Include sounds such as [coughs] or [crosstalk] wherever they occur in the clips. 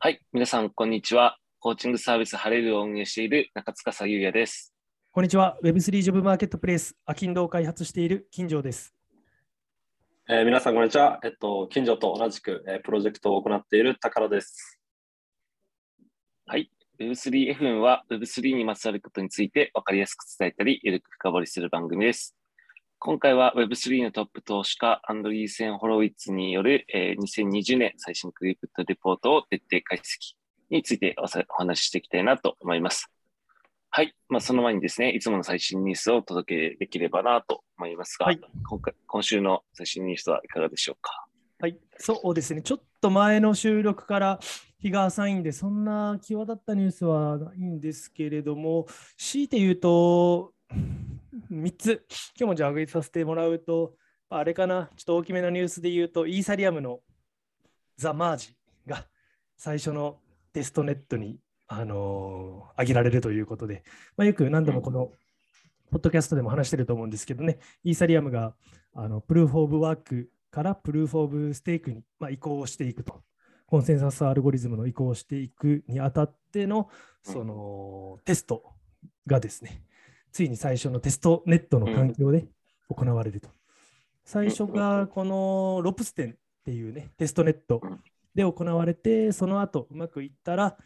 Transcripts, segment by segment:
はい、皆さん、こんにちは。コーチングサービスハレルを運営している中塚優也です。こんにちは。Web3 ジョブマーケットプレイス、アキンドを開発している金城です。えー皆さん、こんにちは。えっと、近所と同じく、えープロジェクトを行っている高田です。はい、Web3FM は Web3 にまつわることについて分かりやすく伝えたり、ゆるく深掘りする番組です。今回は Web3 のトップ投資家、アンドリーセン・ホロウィッツによる、えー2020年最新クリプトレポートを徹底解析についておさお話ししていきたいなと思います。はい。まあ、その前にですね、いつもの最新ニュースをお届けできればなと思いますが、はい今回今週の最新ニュースはいかがでしょうか？はい、そうですね。ちょっと前の収録から日が浅いんで、そんな際立ったニュースはないんですけれども、強いて言うと、3つ、今日もじゃあ挙げさせてもらうと、あれかな、ちょっと大きめのニュースで言うと、イーサリアムのザ・マージが最初のテストネットに、あのー上げられるということで、まあ、よく何度もこの、ポッドキャストでも話してると思うんですけどね、イーサリアムがあのプルーフ・オブ・ワークからプルーフ・オブ・ステークに、まあ、移行していくと。コンセンサスアルゴリズムの移行をしていくにあたってのそのテストがですね、ついに最初のテストネットの環境で行われると。最初がこのロプステンっていうね、テストネットで行われて、その後うまくいったら、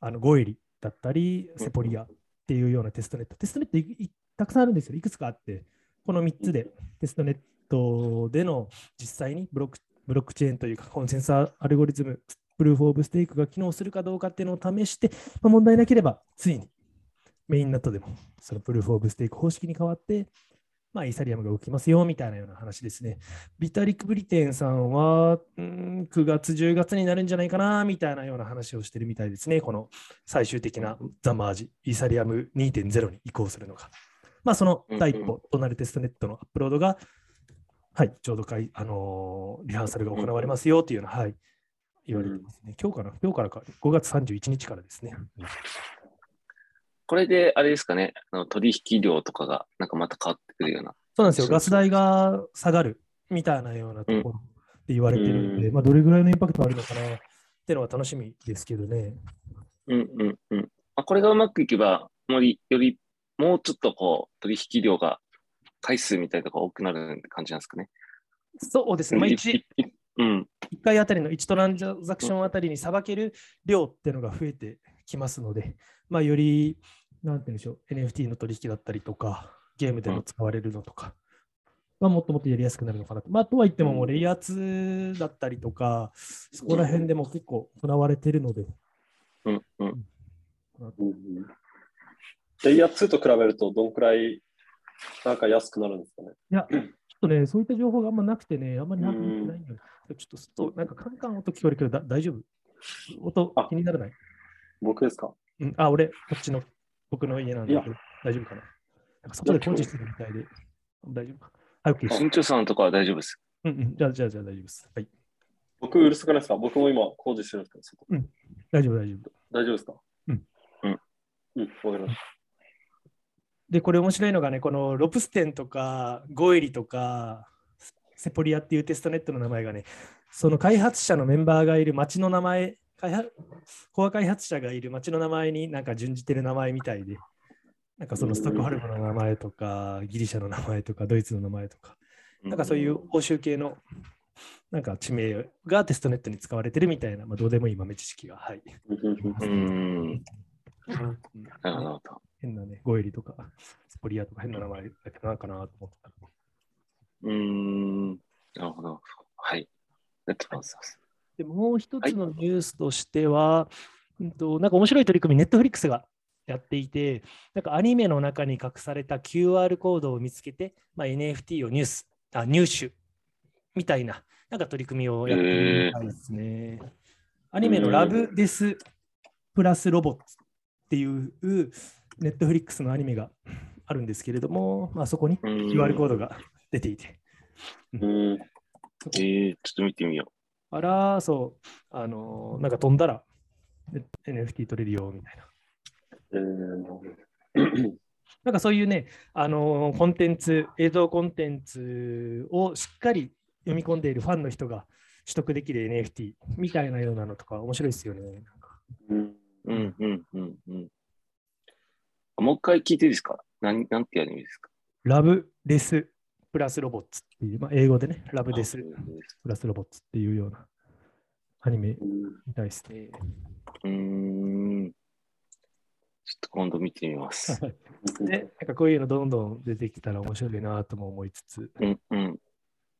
あのゴエリだったり、セポリアっていうようなテストネット。テストネットたくさんあるんですよ。いくつかあって、この3つでテストネットでの実際にブロックブロックチェーンというかコンセンサアルゴリズム、プルーフ・オブ・ステークが機能するかどうかっていうのを試して、まあ、問題なければついにメインナットでもそのプルーフ・オブ・ステーク方式に変わって、まあ、イーサリアムが動きますよみたいなような話ですね。ビタリック・ブリテンさんは、うん9月、10月になるんじゃないかなみたいなような話をしてるみたいですね。この最終的なザ・マージ、イーサリアム2.0に移行するのが。まあ、その第一歩となるテストネットのアップロードが、はい、ちょうどかい、あのーリハーサルが行われますよというのは、はい、言われてますね。今日かな？今日からか、5月31日からですね。これで、あれですかね、あの取引量とかがなんかまた変わってくるような。そうなんですよ。ガス代が下がるみたいなようなところで言われてるので、うんまあ、どれぐらいのインパクトあるのかなっていうのは楽しみですけどね。うんうんうん。まあ、これがうまくいけば、もりよりもうちょっとこう、取引量が回数みたいなとこ多くなる感じなんですかね。そうですね。まあ、い 1, いいうん。回あたりの1トランザクションあたりにさばける量っていうのが増えてきますので、まあ、より、なんて言うんでしょう、NFT の取引だったりとか、ゲームでも使われるのとか、まあ、もっともっとやりやすくなるのかなと。まあ、とは言っても、もうレイヤー2だったりとか、そこら辺でも結構行われているので、うんうん。レイヤー2と比べると、どんくらいなんか安くなるんですかね？いや、ちょっとね、そういった情報があんまなくてね、あんまり把握できてないんだよ。ちょっとなんかカンカン音聞こえるけど、だ大丈夫？音あ気にならない、僕ですか？うん、あ、俺、こっちの、僕の家なんだけど、大丈夫かな？なんか外で工事してるみたいで、大丈夫か？はい、OK さんとかは大丈夫です。うんうん、じゃあ、じゃあ、じゃあ大丈夫です。はい。僕、うるさくないですか？僕も今工事してるんですけど、大丈夫、大丈夫。大丈夫ですか？うん。うん。うん、わかりましで、これ面白いのがね、このロプステンとかゴエリとかセポリアっていうテストネットの名前がね、その開発者のメンバーがいる町の名前、開発コア開発者がいる町の名前になんか準じてる名前みたいで、なんかそのストックホルムの名前とか、ギリシャの名前とか、ドイツの名前とか、なんかそういう欧州系のなんか地名がテストネットに使われてるみたいな、まあ、どうでもいい豆知識が、はい。うーん。なるほど。変なね、ゴエリとか、スポリアとか変な名前だけどなんかなと思ってた。うーん。なるほど。はい。ありがとうございます。でもう一つのニュースとしては、うんとなんか面白い取り組み、ネットフリックスがやっていて、なんかアニメの中に隠された QR コードを見つけて、まあ、NFT をニュースあ入手みたいな、なんか取り組みをやってるみたいですね。アニメのラブデスプラスロボッツっていうネットフリックスのアニメがあるんですけれども、まあ、そこに QR コードが出ていて、うん。えー、ちょっと見てみよあら、そう、あのーなんか飛んだらね NFT 取れるよみたいな。えー、なんかそういうね、あのーコンテンツ、映像コンテンツをしっかり読み込んでいるファンの人が取得できる NFT みたいなようなのとか面白いですよね。うん。うん、うん、うん、うん。もう一回聞いていいですかなん。なん。ていうアニメですかラブデスプラスロボッツっていう、まあ、英語でね、ラブデスあプラスロボッツっていうようなアニメうんみたいですね。うーん。ちょっと今度見てみます。で、なんかこういうのどんどん出てきたら面白いなとも思いつつ、うん、うん。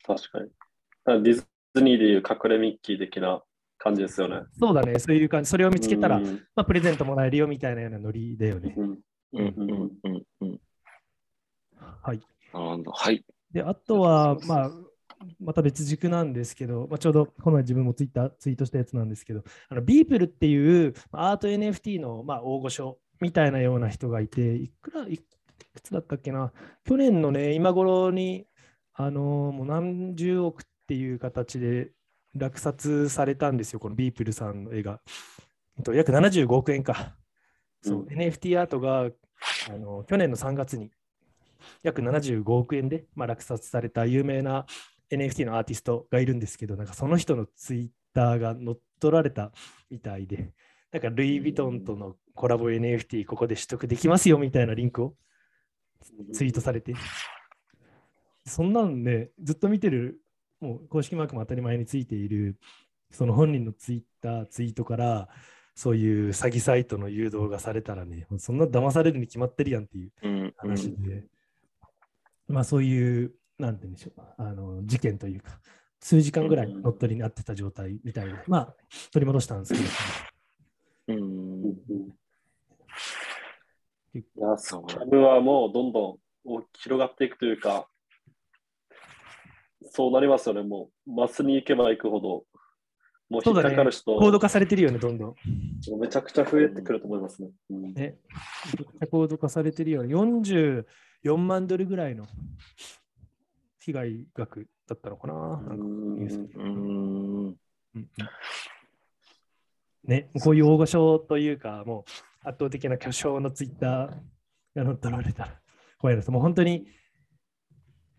確かに。だからディズニーでいう隠れミッキー的な感じですよね。そうだね、そういう感じ、それを見つけたら、うんまあ、プレゼントもらえるよみたいなようなノリだよね。うんうん、うん、うん、うん。はい。なるほど。はい。で、あとはまあ、また別軸なんですけど、まあ、ちょうどこの前自分もツイッターツイートしたやつなんですけど、あのビープルっていうまあアート NFT のまあ大御所みたいなような人がいて、いくら、いくつだったっけな、去年のね、今頃に、あのーもう何十億っていう形で落札されたんですよ、このビープルさんの絵が。えっと約75億円か。そう、うん NFT アートがあの去年の3月に約75億円で、まあ、落札された有名な NFT のアーティストがいるんですけど、なんかその人のツイッターが乗っ取られたみたいで、なんかルイ・ヴィトンとのコラボ NFT ここで取得できますよみたいなリンクをツイートされて、そんなんね、ずっと見てる、もう公式マークも当たり前についている、その本人のツイッター、ツイートから、そういう詐欺サイトの誘導がされたらね、そんな騙されるに決まってるやんっていううん、うん。話で、まあ、そういう、なんて言うんでしょう、あの事件というか、数時間ぐらい乗っ取りになってた状態みたいな、まあ、取り戻したんですけど。うん。いや、それはもうどんどん広がっていくというか、そうなりますよね、もう、マスに行けば行くほど、もう引っかかる人、ね、高度化されてるよね、どんどん。めちゃくちゃ増えてくると思いますね。うん、ねちゃ高度化されてるよね。4万ドルぐらいの被害額だったのかな、なんかニュースに。ね、こういう大御所というか、もう圧倒的な巨匠のツイッターが乗っ取られたら、もう本当に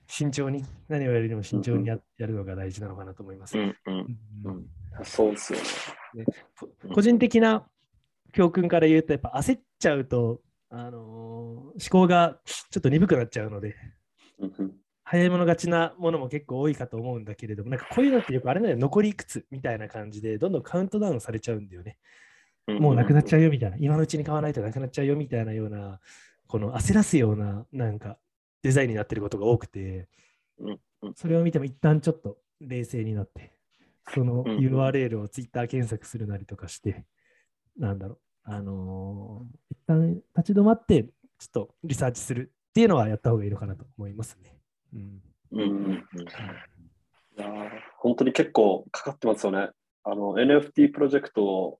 慎重に、何をやるにも慎重にややるのが大事なのかなと思います。そうですよね。個人的な教訓から言うと、やっぱ焦っちゃうとあのー思考がちょっと鈍くなっちゃうので、早い者勝ちなものも結構多いかと思うんだけれども、なんかこういうのってよくあれだよ、残りいくつみたいな感じで、どんどんカウントダウンされちゃうんだよね。もうなくなっちゃうよみたいな、今のうちに買わないとなくなっちゃうよみたいなような、この焦らすようななんかデザインになってることが多くてそれを見ても一旦ちょっと冷静になって、そのうん URL をツイッター検索するなりとかして、なんだろう、あのー一旦立ち止まって、ちょっとリサーチするっていうのはやった方がいいのかなと思いますね。うんうん、うん。いやー本当に結構かかってますよね。あの NFT プロジェクト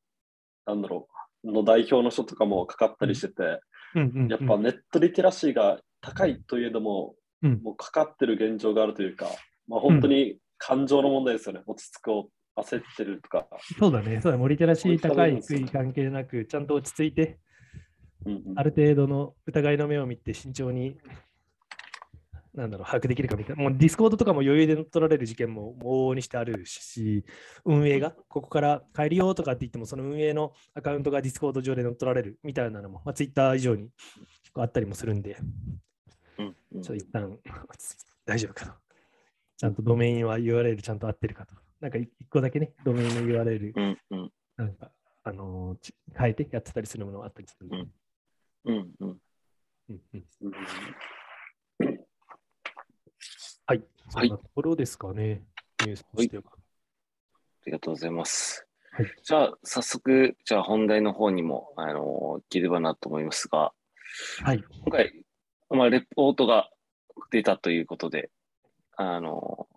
なんだろうの代表の人とかもかかったりしてて、うんうんうんやっぱネットリテラシーが高いといえども、うんもうかかってる現状があるというか、まあ、本当に感情の問題ですよね。落ち着くを焦ってるとか。そうだね、そうだ、もうリテラシー高い、低い関係なく、ちゃんと落ち着いて、うんうんある程度の疑いの目を見て慎重に、なんだろう、把握できるかみたいな。もうディスコードとかも余裕で乗っ取られる事件も往々にしてあるし、運営がここから変えるよとかって言っても、その運営のアカウントがディスコード上で乗っ取られるみたいなのも、まあ、ツイッター以上に結構あったりもするんで、うん、うんちょっと一旦 [laughs] 大丈夫かと。ちゃんとドメインは URL ちゃんと合ってるかと。なんか一個だけね、ドメインの URL うん、うん、なんか、あのーち変えてやってたりするものがあったりするんで。うんうん、うん。うんはい。そはいんなところですかね。ニュースとしては。ありがとうございます。はいじゃあ、早速、じゃあ本題の方にも、あの、いければなと思いますが、はい。今回、まあ、レポートが出たということで、あの、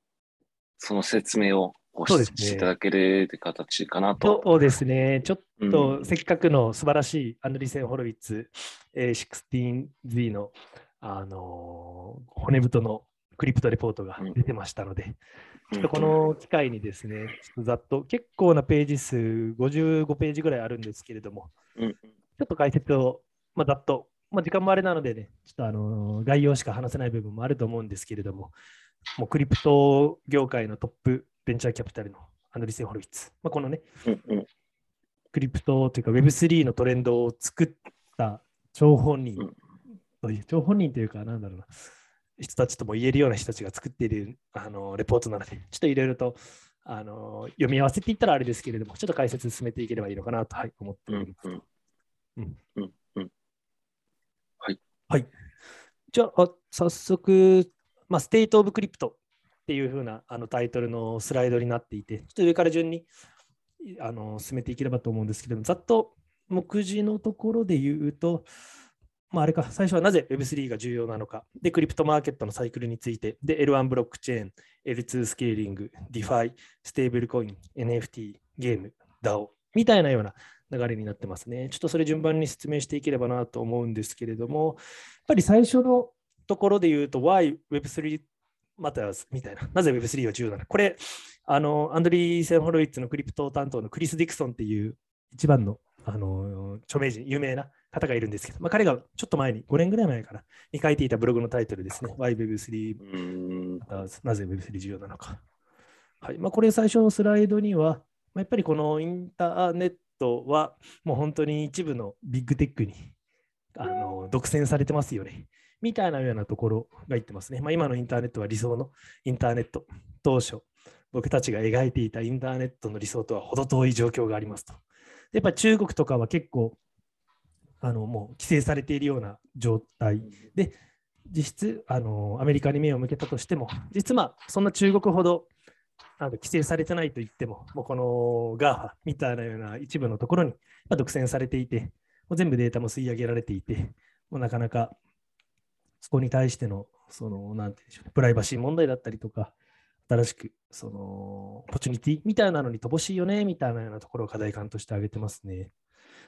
その説明をごそうですね。していただける形かなと。そうですね。ちょっうん。とせっかくの素晴らしいアンドリーセン・ホロウィッツ、えー 16Z の、あのー骨太のクリプトレポートが出てましたので、ちょっとこの機会にですね、ちょっとざっと、結構なページ数、55ページぐらいあるんですけれども、うん、うん。ちょっと解説を、まあ、ざっと、まあ、時間もあれなのでね、ちょっとあのー概要しか話せない部分もあると思うんですけれども、もうクリプト業界のトップベンチャーキャピタルのアンドリーセン・ホルウィッツ、まあ、このね、うん、うん、クリプトというか Web3 のトレンドを作った張本人。という、張本人というか、なんだろうな、人たちとも言えるような人たちが作っているあのレポートなので、ちょっといろいろとあの読み合わせていったらあれですけれども、ちょっと解説進めていければいいのかなと、はい、思っております。うん。うん。うんうん。はい。はい。じゃあ、早速、まあ、 State of Crypto っていう風なあなタイトルのスライドになっていて、ちょっと上から順にあの進めていければと思うんですけれども、ざっと目次のところで言うと、まあ、あれか、最初はなぜ Web3 が重要なのか、で、クリプトマーケットのサイクルについて、で、L1 ブロックチェーン、L2 スケーリング、DeFi、ステーブルコイン、NFT、ゲーム、DAO みたいなような流れになってますね。ちょっとそれ順番に説明していければなと思うんですけれども、やっぱり最初のところで言うと、Why Web3 Matters みたいな、なぜ Web3 は重要なの？か。これ、あの、アンドリーセン・ホロウィッツのクリプト担当のクリス・ディクソンっていう一番のあの著名人、有名な方がいるんですけど、まあ、彼がちょっと前に、5年ぐらい前かな、に書いていたブログのタイトルですね。Why Web3 なぜ Web3 重要なのか。はいまあ、これ最初のスライドには、まあ、やっぱりこのインターネットはもう本当に一部のビッグテックにあの独占されてますよね。みたいなようなところが言ってますね。まあ、今のインターネットは理想のインターネット。当初、僕たちが描いていたインターネットの理想とは程遠い状況がありますと。やっぱ中国とかは結構あのもう規制されているような状態で、実質あのアメリカに目を向けたとしても、実はそんな中国ほどあの規制されてないと言っても、もうこの GAFA みたいなような一部のところに独占されていて、もう全部データも吸い上げられていて、もうなかなかそこに対しての、その、なんていうんでしょうね、プライバシー問題だったりとか、新しく、その、オポチュニティみたいなのに乏しいよね、みたいなようなところを課題感として挙げてますね。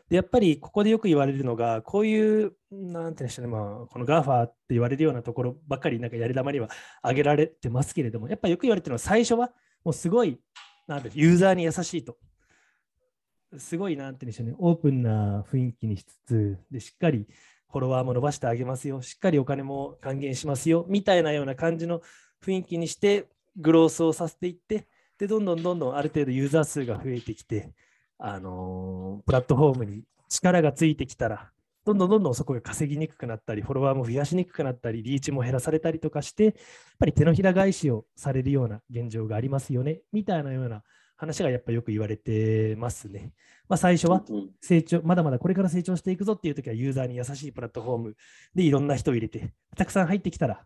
で、やっぱりここでよく言われるのが、こういう、なんていうんでしょうね、まあ、この GAFA って言われるようなところばっかり、なんかやり玉には挙げられてますけれども、やっぱりよく言われてるのは、最初はもうすごい、なんてユーザーに優しいと。すごい、なんていうんでしょうね、オープンな雰囲気にしつつ、で、しっかりフォロワーも伸ばしてあげますよ、しっかりお金も還元しますよ、みたいなような感じの雰囲気にして、グロースをさせていって、で、どんどんどんどんある程度ユーザー数が増えてきて、あのー、プラットフォームに力がついてきたら、どんどんどんどんそこが稼ぎにくくなったり、フォロワーも増やしにくくなったり、リーチも減らされたりとかして、やっぱり手のひら返しをされるような現状がありますよね、みたいなような話がやっぱよく言われてますね。まあ、最初は成長、まだまだこれから成長していくぞっていう時はユーザーに優しいプラットフォームでいろんな人を入れて、たくさん入ってきたら、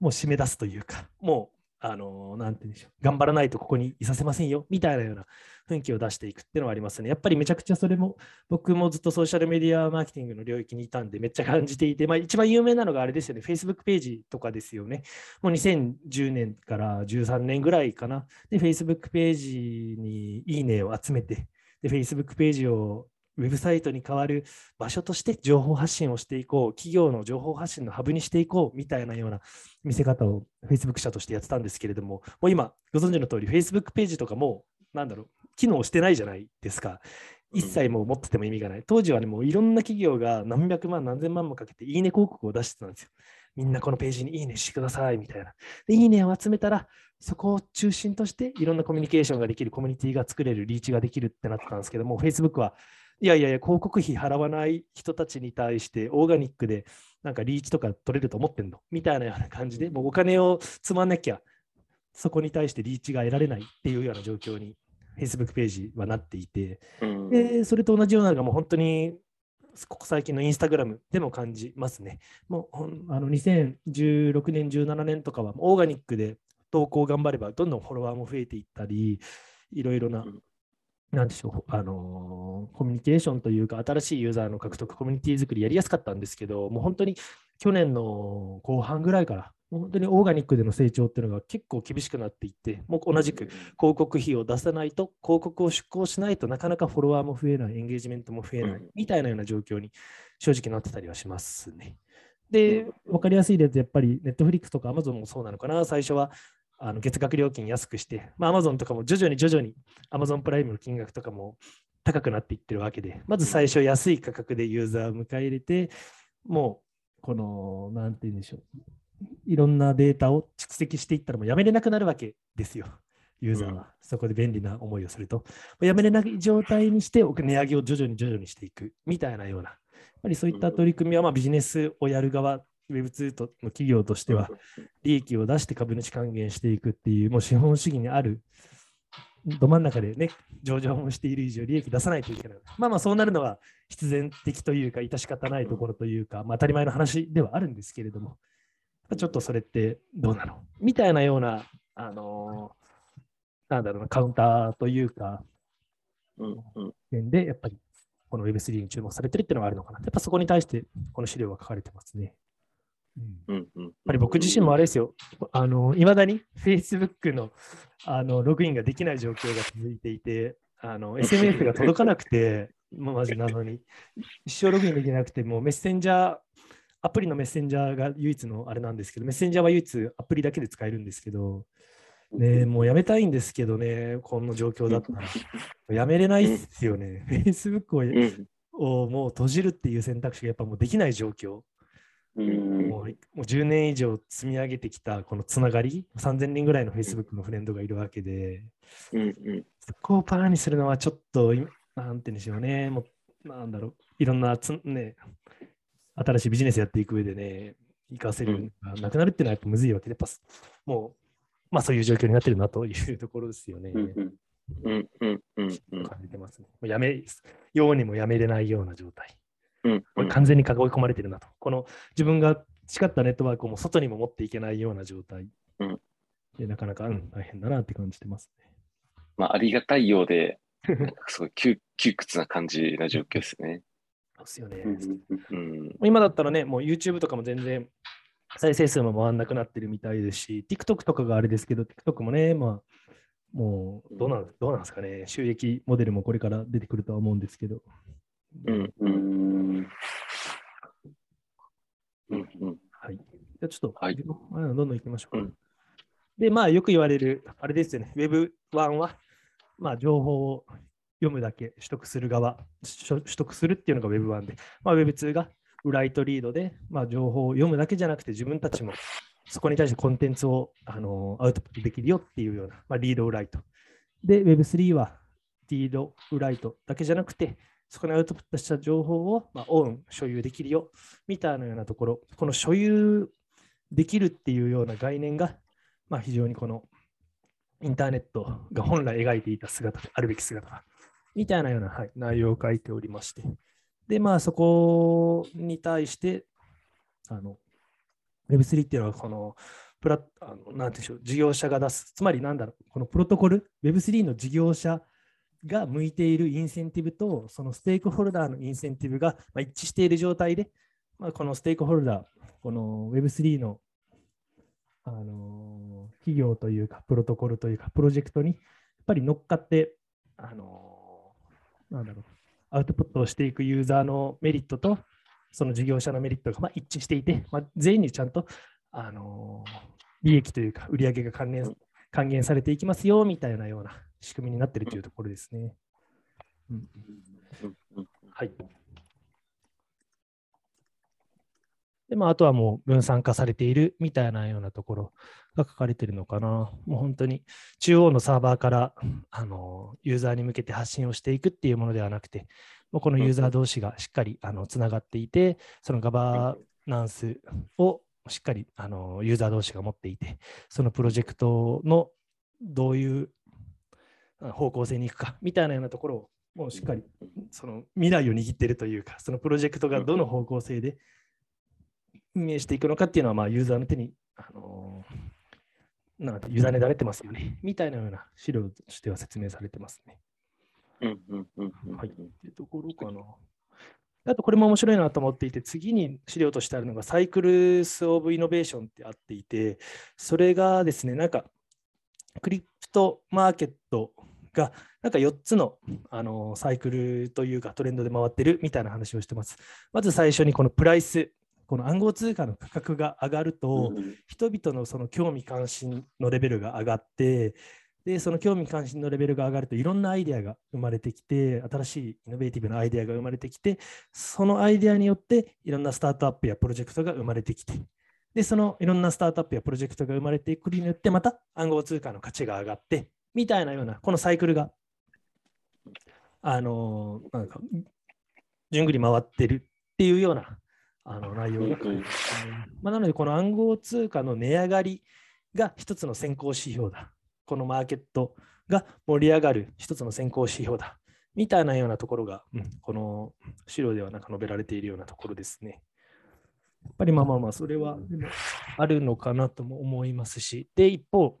もう締め出すというか、もうあの、なんて言うんでしょう、頑張らないとここにいさせませんよ、みたいなような雰囲気を出していくっていうのはありますね。やっぱりめちゃくちゃそれも、僕もずっとソーシャルメディアマーケティングの領域にいたんで、めっちゃ感じていて、まあ一番有名なのがあれですよね、Facebook ページとかですよね。もう2010年から13年ぐらいかな。で、Facebook ページにいいねを集めて、で、Facebook ページをウェブサイトに代わる場所として情報発信をしていこう、企業の情報発信のハブにしていこうみたいなような見せ方を Facebook 社としてやってたんですけれども、もう今、ご存知の通り、Facebook ページとかも、なんだろう、機能してないじゃないですか。一切もう持ってても意味がない。当時はね、もういろんな企業が何百万、何千万もかけていいね広告を出してたんですよ。みんなこのページにいいねしてくださいみたいな。で、いいねを集めたら、そこを中心としていろんなコミュニケーションができる、コミュニティが作れる、リーチができるってなったんですけども、Facebook はいやいやいや、広告費払わない人たちに対してオーガニックでなんかリーチとか取れると思ってんの？みたいなような感じで、もうお金を積まなきゃ、そこに対してリーチが得られないっていうような状況に Facebook ページはなっていて、でそれと同じようなのがもう本当にここ最近のインスタグラムでも感じますね。もうあの2016年、17年とかはオーガニックで投稿頑張ればどんどんフォロワーも増えていったり、いろいろななんでしょう、あのー、コミュニケーションというか、新しいユーザーの獲得、コミュニティ作りやりやすかったんですけど、もう本当に去年の後半ぐらいから、本当にオーガニックでの成長っていうのが結構厳しくなっていって、もう同じく広告費を出さないと、広告を出稿しないとなかなかフォロワーも増えない、エンゲージメントも増えない、みたいなような状況に正直なってたりはしますね。で、分かりやすい例でやっぱりネットフリックスとかアマゾンもそうなのかな、最初はあの月額料金安くして、まあ、Amazon とかも徐々に徐々に Amazon プライムの金額とかも高くなっていってるわけで、まず最初安い価格でユーザーを迎え入れて、もうこの、なんて言うんでしょう、いろんなデータを蓄積していったらもうやめれなくなるわけですよ。ユーザーは。そこで便利な思いをすると、やめれない状態にして、値上げを徐々に徐々にしていくみたいなような、やっぱりそういった取り組みは、まあ、ビジネスをやる側、Web2 との企業としては、利益を出して株主還元していくっていう、もう資本主義にあるど真ん中でね、上場もしている以上、利益出さないといけない。まあまあ、そうなるのは必然的というか、致し方ないところというか、まあ、当たり前の話ではあるんですけれども、ちょっとそれってどうなの？みたいなような、あのー、なんだろうな、カウンターというか、うんうん、点で、やっぱりこの Web3 に注目されてるっていうのがあるのかな。やっぱそこに対して、この資料は書かれてますね。うんうん、やっぱり僕自身もあれですよ、あの、いまだに Facebook のあのログインができない状況が続いていて、あの SMS が届かなくて、[laughs] もうマジなのに、一生ログインできなくて、もうメッセンジャー、アプリのメッセンジャーが唯一のあれなんですけど、メッセンジャーは唯一アプリだけで使えるんですけど、ね、もうやめたいんですけどね、この状況だったら。やめれないですよね。Facebook を,、をもう閉じるっていう選択肢がやっぱもうできない状況。もうもう10年以上積み上げてきたこのつながり、3000人ぐらいの Facebook のフレンドがいるわけで、うんうん、そこをパーにするのはちょっと、なんて言うんでしょうね、もうなんだろう、いろんなつ、ね、新しいビジネスやっていく上でね、活かせるがなくなるっていうのはやっぱむずいわけで、やっぱもう、まあそういう状況になってるなというところですよね。うんうんうんうん、感じてますね。やめようにもやめれないような状態。うん、完全に囲い込まれてるなと。この自分が誓ったネットワークをも外にも持っていけないような状態。うん、でなかなか、うん、大変だなって感じてますね。まあ、ありがたいようで、[laughs] すごい窮窮屈な感じな状況ですね。そうですよね。うん、今だったらね、もう YouTube とかも全然再生数も回らなくなってるみたいですし、TikTok とかがあれですけど、TikTok もね、まあ、もうどうなんどうなんですかね、収益モデルもこれから出てくるとは思うんですけど。うんうんうんうんはい。じゃちょっと、はい、どんどん行きましょうか。うん、で、まあ、よく言われる、あれですよね、Web1 は、まあ、情報を読むだけ取得する側、取得するっていうのが Web1 で、まあ、Web2 がライトリードで、まあ、情報を読むだけじゃなくて、自分たちもそこに対してコンテンツをあのアウトプットできるよっていうような、まあ、リードライト。で、Web3 はリードライトだけじゃなくて、そこにアウトプットした情報を、まあ、オン、所有できるよ、みたいなようなところ、この所有できるっていうような概念が、まあ、非常にこのインターネットが本来描いていた姿あるべき姿みたいなような、はい、内容を書いておりまして、で、まあ、そこに対して、あの、Web3 っていうのは、この、プラあのなんでしょう、事業者が出す、つまりなんだろう、このプロトコル、Web3 の事業者が向いているインセンティブと、そのステークホルダーのインセンティブが一致している状態で、まあ、このステークホルダー、この Web3 の、あの、企業というか、プロトコルというか、プロジェクトにやっぱり乗っかって、あの、なんだろう、アウトプットをしていくユーザーのメリットと、その事業者のメリットがま一致していて、まあ、全員にちゃんと、あの、利益というか、売上が関連還元されていきますよみたいなような仕組みになっているというところですね。うん、はい。で、まあ、あとはもう分散化されているみたいなようなところが書かれているのかな。もう本当に中央のサーバーからあのユーザーに向けて発信をしていくっていうものではなくて、もうこのユーザー同士がしっかりあのつながっていて、そのガバナンスをしっかりあのユーザー同士が持っていて、そのプロジェクトのどういう方向性に行くか [laughs] みたいなようなところをもうしっかりその未来を握っているというか、そのプロジェクトがどの方向性で運営していくのかっていうのは、まあ、ユーザーの手に、あのー、なん委ねられてますよね、みたいなような資料としては説明されてますね。うんうんうんはい。っていうところかな。あとこれも面白いなと思っていて、次に資料としてあるのがサイクルス・オブ・イノベーションってあっていて、それがですね、なんかクリプトマーケットがなんか4つのあのサイクルというかトレンドで回ってるみたいな話をしてます。まず最初にこのプライス、この暗号通貨の価格が上がると、人々のその興味関心のレベルが上がって、で、その興味関心のレベルが上がるといろんなアイデアが生まれてきて、新しいイノベーティブなアイデアが生まれてきて、そのアイデアによっていろんなスタートアップやプロジェクトが生まれてきて、で、そのいろんなスタートアップやプロジェクトが生まれてくるによって、また暗号通貨の価値が上がって、みたいなような、このサイクルが、あの、なんか、じゅんぐり回ってるっていうようなあの内容がまあ、なので、この暗号通貨の値上がりが一つの先行指標だ。このマーケットが盛り上がる一つの先行指標だ。みたいなようなところが、うん、この資料ではなんか述べられているようなところですね。やっぱりまあまあまあ、それはあるのかなとも思いますし、で、一方、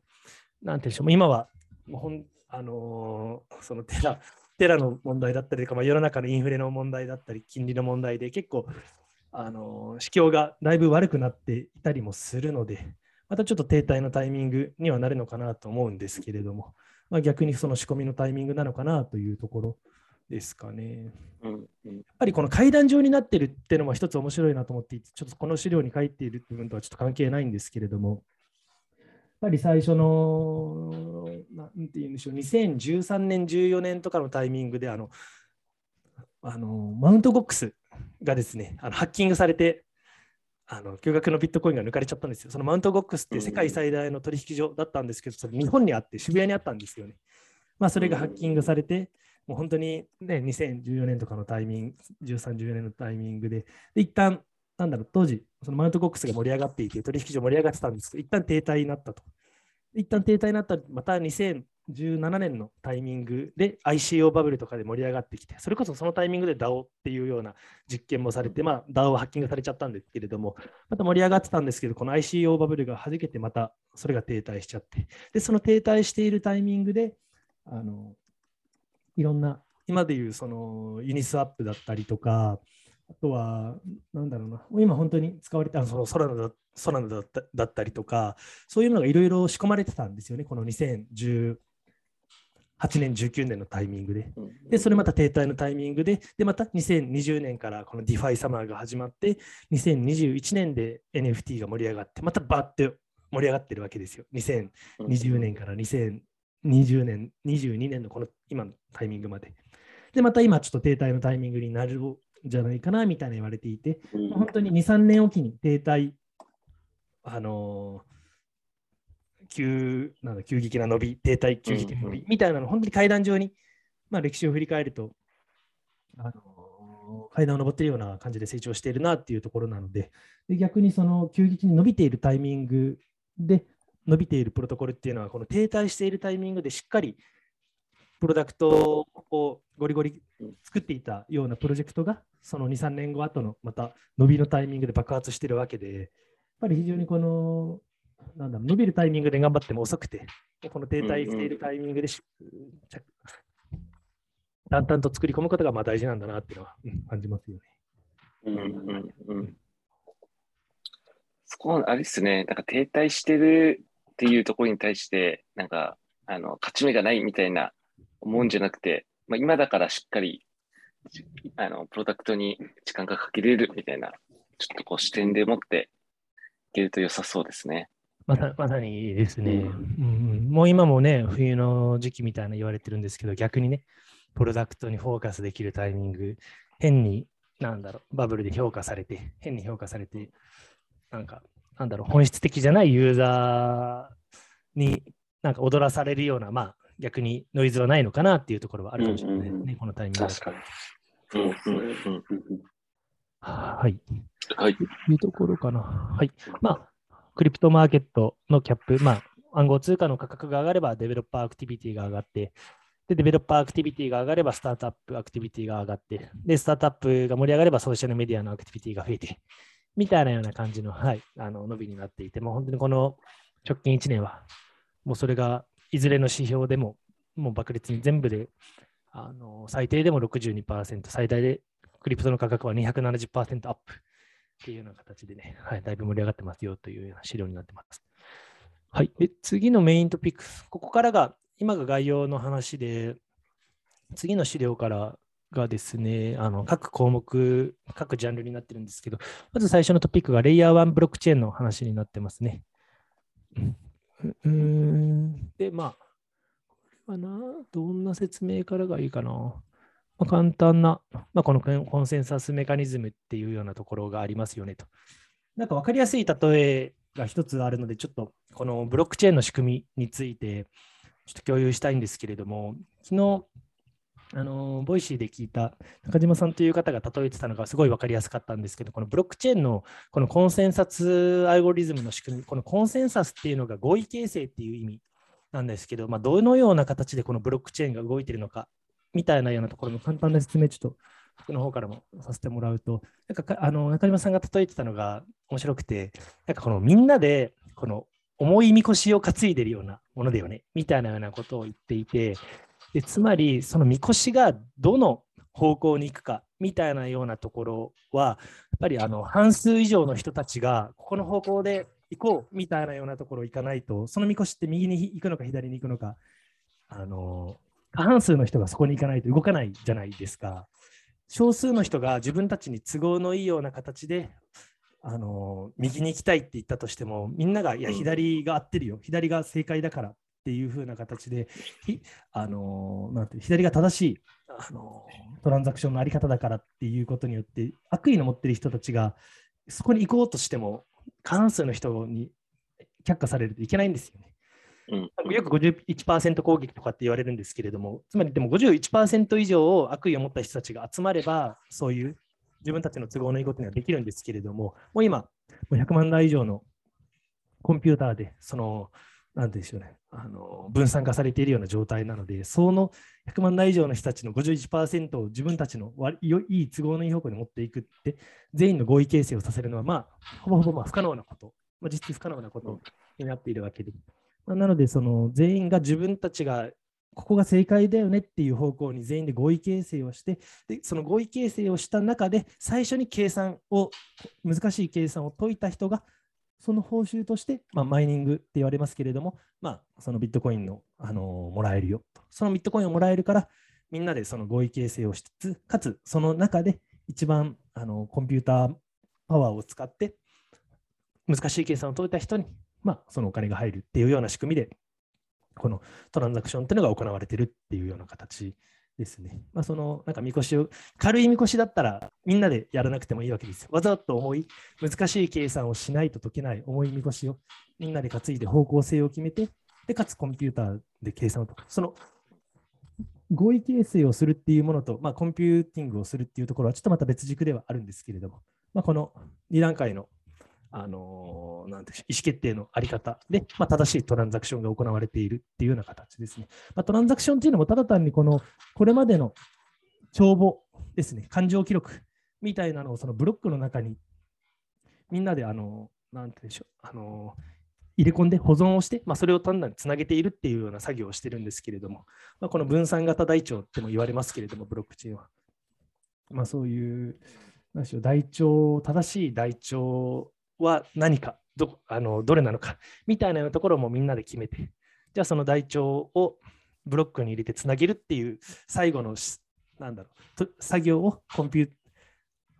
なんていうんでしょう、今は、もうほんあのー、そのテラ、[laughs] の問題だったりとか、まあ、世の中のインフレの問題だったり、金利の問題で結構、あのー、市況がだいぶ悪くなっていたりもするので、またちょっと停滞のタイミングにはなるのかなと思うんですけれども、まあ、逆にその仕込みのタイミングなのかなというところですかね。うんうん、やっぱりこの階段状になってるっていうのも一つ面白いなと思っていて、ちょっとこの資料に書いている部分とはちょっと関係ないんですけれども、やっぱり最初の、なんて言うんでしょう、2013年、14年とかのタイミングで、あの、あのマウントボックスがですね、あのハッキングされて、あの巨額のビットコインが抜かれちゃったんですよ。そのマウントボックスって世界最大の取引所だったんですけど、それ日本にあって渋谷にあったんですよね。まあ、それがハッキングされて、もう本当にね、2014年とかのタイミング、13、14年のタイミングで、で一旦なんだろう、当時、そのマウントボックスが盛り上がっていて、取引所盛り上がってたんですけど、一旦停滞になったと。一旦停滞になったまた2017年のタイミングで ICO バブルとかで盛り上がってきて、それこそそのタイミングで DAO っていうような実験もされて、まあ、DAO はハッキングされちゃったんですけれども、また盛り上がってたんですけど、この ICO バブルが弾けて、またそれが停滞しちゃって、で、その停滞しているタイミングで、あのいろんな今でいうそのユニスワップだったりとか、あとは、なんだろうな、今本当に使われたそのソラノだソラノだっただったりとか、そういうのがいろいろ仕込まれてたんですよね、この2018年、19年のタイミングで。で、それまた停滞のタイミングで、で、また2020年からこの DeFi サマーが始まって、2021年で NFT が盛り上がって、またバッて盛り上がってるわけですよ。2020年から2020年、22年のこの今のタイミングまで。で、また今ちょっと停滞のタイミングになるんじゃないかなみたいな言われていて、うん、本当に2、3年おきに停滞、あのー、急なんだ急激な伸び、停滞、急激な伸び、みたいなの、本当に階段上に、まあ、歴史を振り返ると、あのー、階段を上っているような感じで成長しているなっていうところなので、で逆にその急激に伸びているタイミングで伸びているプロトコルっていうのは、この停滞しているタイミングでしっかりプロダクトをゴリゴリ作っていたようなプロジェクトが、その2、3年後後のまた伸びのタイミングで爆発してるわけで、やっぱり非常にこの、なんだ伸びるタイミングで頑張っても遅くて、この停滞しているタイミングで、だんだんと作り込むことがまあ大事なんだなっていうのは、うん、感じますよね。うんうんうん。そこはあれですね、なんか停滞してるっていうところに対して、なんか、あの、勝ち目がないみたいな思うんじゃなくて、まあ、今だからしっかりあのプロダクトに時間がかけれるみたいな、ちょっとこう視点で持っていけると良さそうですね。まさまさにですね、うん、もう今もね、冬の時期みたいな言われてるんですけど、逆にね、プロダクトにフォーカスできるタイミング、変に、なんだろう、バブルで評価されて、変に評価されて、なんか、なんだろう、本質的じゃないユーザーになんか踊らされるような、まあ、逆にノイズはないのかなっていうところはあるかもしれないね、うんうん、このタイミング確かに。はい。はい。というところかな。はい。まあ、クリプトマーケットのキャップ、まあ、暗号通貨の価格が上がればデベロッパーアクティビティが上がって、で、デベロッパーアクティビティが上がればスタートアップアクティビティが上がって、で、スタートアップが盛り上がればソーシャルメディアのアクティビティが増えて、みたいなような感じの、はい、あの伸びになっていて、もう本当にこの直近1年は、もうそれがいずれの指標でも、もう爆裂に全部で、あの最低でも62%、最大でクリプトの価格は270%アップっていうような形でね、はい、だいぶ盛り上がってますよというような資料になってます。はい、で次のメイントピックス、ここからが、今が概要の話で、次の資料からがですね、あの各項目、各ジャンルになってるんですけど、まず最初のトピックがレイヤー1ブロックチェーンの話になってますね。うん、で、まあ、これはな、どんな説明からがいいかな。まあ、簡単な、まあ、このコンセンサスメカニズムっていうようなところがありますよねと。なんか分かりやすい例えが一つあるので、ちょっとこのブロックチェーンの仕組みについて、ちょっと共有したいんですけれども、昨日、あのボイシーで聞いた中島さんという方が例えてたのがすごい分かりやすかったんですけど、このブロックチェーンのこのコンセンサスアルゴリズムの仕組み、このコンセンサスっていうのが合意形成っていう意味なんですけど、まあ、どのような形でこのブロックチェーンが動いてるのかみたいなようなところの簡単な説明、ちょっと僕の方からもさせてもらうと、なんかあの中島さんが例えてたのが面白くて、なんかこのみんなでこの重いみこしを担いでるようなものだよねみたいなようなことを言っていて、でつまりそのみこしがどの方向に行くかみたいなようなところは、やっぱりあの半数以上の人たちがここの方向で行こうみたいなようなところ行かないと、そのみこしって右に行くのか左に行くのか、あの過半数の人がそこに行かないと動かないじゃないですか。少数の人が自分たちに都合のいいような形で、あの右に行きたいって言ったとしても、みんなが、いや、左が合ってるよ、左が正解だからていう風な形で、あのなんて左が正しい、あのトランザクションのあり方だからっていうことによって、悪意の持ってる人たちがそこに行こうとしても、過半数の人に却下されるといけないんですよね。うん、よく51%攻撃とかって言われるんですけれども、つまりでも51%以上悪意を持った人たちが集まれば、そういう自分たちの都合のいいことにはできるんですけれども、もう今、もう100万台以上のコンピューターで、その、なんでしょうね、あの分散化されているような状態なので、その100万台以上の人たちの51%を自分たちのいい都合のいい方向に持っていくって、全員の合意形成をさせるのは、まあ、ほぼほぼまあ不可能なこと、まあ、実質不可能なことになっているわけで、まあ、なので、その全員が自分たちがここが正解だよねっていう方向に全員で合意形成をして、でその合意形成をした中で、最初に計算を、難しい計算を解いた人が、その報酬として、まあ、マイニングって言われますけれども、まあ、そのビットコインの、あの、もらえるよと。そのビットコインをもらえるから、みんなでその合意形成をしつつ、かつその中で一番あのコンピューターパワーを使って難しい計算を解いた人にまあ、そのお金が入るっていうような仕組みで、このトランザクションっていうのが行われてるっていうような形ですね。まあ、その、なんか、みこしを、軽いみこしだったら、みんなでやらなくてもいいわけですよ。わざと重い、難しい計算をしないと解けない重いみこしを、みんなで担いで方向性を決めて、で、かつコンピューターで計算を解く。その、合意形成をするっていうものと、まあ、コンピューティングをするっていうところは、ちょっとまた別軸ではあるんですけれども、まあ、この2段階のあのなんでしょう意思決定のあり方で、まあ、正しいトランザクションが行われているっていうような形ですね。まあ、トランザクションっていうのもただ単にこのこれまでの帳簿ですね、感情記録みたいなのをそのブロックの中にみんなであの、なんでしょう、あの入れ込んで保存をして、まあ、それを単なるつなげているっていうような作業をしてるんですけれども、まあ、この分散型台帳っても言われますけれども、ブロックチェーンは。まあ、そういう、なんでしょう、台帳、正しい台帳は何かどあのどれなのかみたいなところもみんなで決めてじゃあその台帳をブロックに入れてつなげるっていう最後のなんだろう作業をコンピュー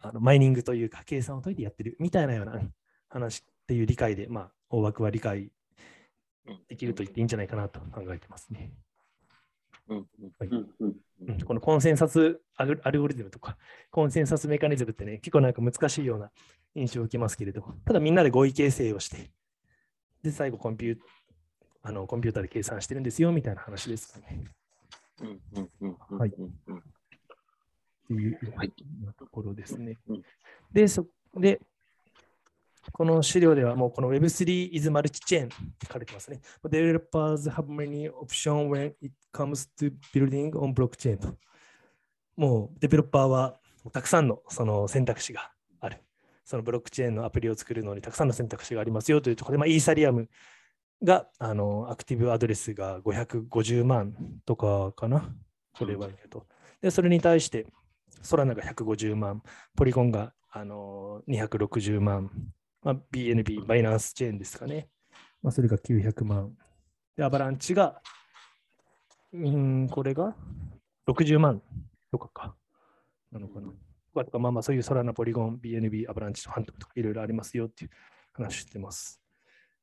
あのマイニングというか計算を解いてやってるみたいなような話っていう理解で、まあ、大枠は理解できると言っていいんじゃないかなと考えてますね。このコンセンサスアルゴリズムとか、コンセンサスメカニズムってね、結構なんか難しいような印象を受けますけれど、ただみんなで合意形成をして、で、最後コンピューあのコンピューターで計算してるんですよみたいな話ですかね。はい。っていうところですね。で、そで、この資料ではもうこの Web3 is multi-chain って書かれてますね。Developers have many options when it comes to building on blockchain と。もうデベロッパーはたくさんのその選択肢がある。そのブロックチェーンのアプリを作るのにたくさんの選択肢がありますよというところで、まあ、イーサリアムがあのアクティブアドレスが550万とかかな。これは言うと。で、それに対してソラナが150万、ポリゴンがあの260万、まあ、BNB、バイナンスチェーンですかね。まあ、それが900万。で、アバランチが、うん、これが60万とかか。なのかな。とかまあまあそういうソラナ、ポリゴン、BNB、アバランチとハントとかいろいろありますよっていう話してます。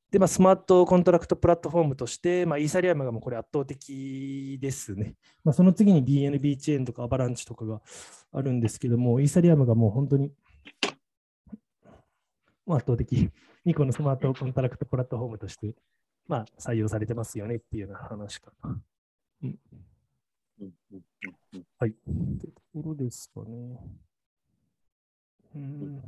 で、まあ、スマートコントラクトプラットフォームとして、まあ、イーサリアムがもうこれ圧倒的ですね。まあ、その次に BNB チェーンとかアバランチとかがあるんですけども、イーサリアムがもう本当に圧倒的に [laughs] このスマートコントラクトプラットフォームとしてまあ、採用されてますよねっていうような話かな。はい。ってところですかね。うん。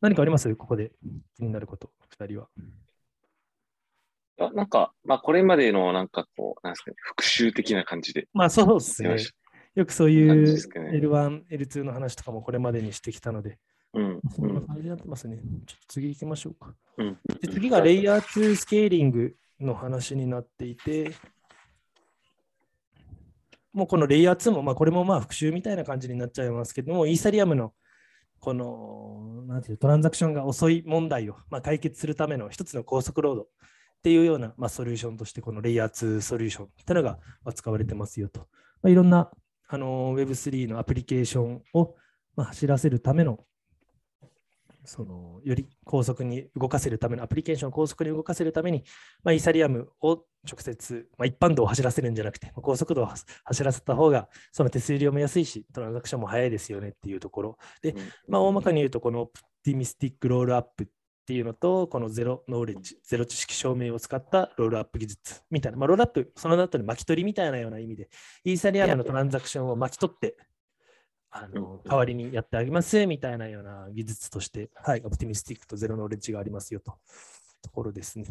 何かあります？ここで気になること、二人は。あなんか、まあ、これまでのなんかこう、なんですかね、復習的な感じで。まあ、そうですね。よくそうい感うじですかね L1、L2 の話とかもこれまでにしてきたので、うん。[laughs] そんな感じになってますね。ちょっと次行きましょうか。うん。で次がレイヤー2スケーリングの話になっていて、もうこのレイヤー2も、まあ、これもまあ復習みたいな感じになっちゃいますけども、イーサリアムのこのなんていうトランザクションが遅い問題を、まあ、解決するための一つの高速ロードっていうような、まあ、ソリューションとして、このレイヤー2ソリューションっていうのがまあ使われてますよと。まあ、いろんなあの Web3 のアプリケーションをまあ走らせるためのそのより高速に動かせるためのアプリケーションを高速に動かせるために、まあ、イーサリアムを直接、まあ、一般道を走らせるんじゃなくて、まあ高速道を走走らせた方が、その手数料も安いし、トランザクションも早いですよねっていうところ。で、まあ、大まかに言うと、このオプティミスティックロールアップっていうのと、このゼロノーレッジ、ゼロ知識証明を使ったロールアップ技術みたいな、まあ、ロールアップ、その後に巻き取りみたいなような意味で、イーサリアムのトランザクションを巻き取って、あのうん代わりにやってあげますみたいなような技術として、はい、オプティミスティックとゼロノーレッジがありますよとところですね。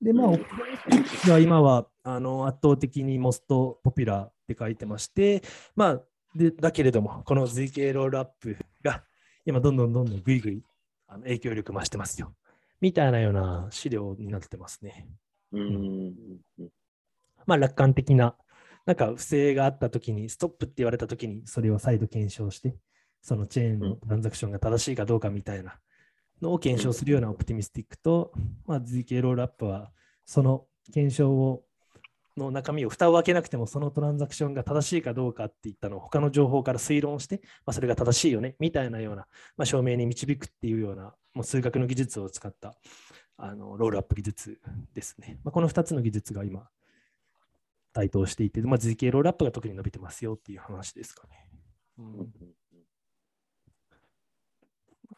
で、まあ、オプティミスティックは今はあの圧倒的にモストポピュラーって書いてまして、まあ、でだけれども、この ZK ロールアップが今どんどんどんどんぐいぐいあの影響力増してますよ。みたいなような資料になってますね。うん。まあ、楽観的な、なんか不正があったときに、ストップって言われたときに、それを再度検証して、そのチェーンのトランザクションが正しいかどうかみたいなのを検証するようなオプティミスティックと、まあ、ZK ロールアップは、その検証をの中身を蓋を開けなくても、そのトランザクションが正しいかどうかっていったのを他の情報から推論して、まあ、それが正しいよねみたいなような、まあ、証明に導くっていうような、もう数学の技術を使ったあのロールアップ技術ですね。まあ、この2つの技術が今、台頭していて、まあ、ZK ロールアップが特に伸びてますよっていう話ですかね。うん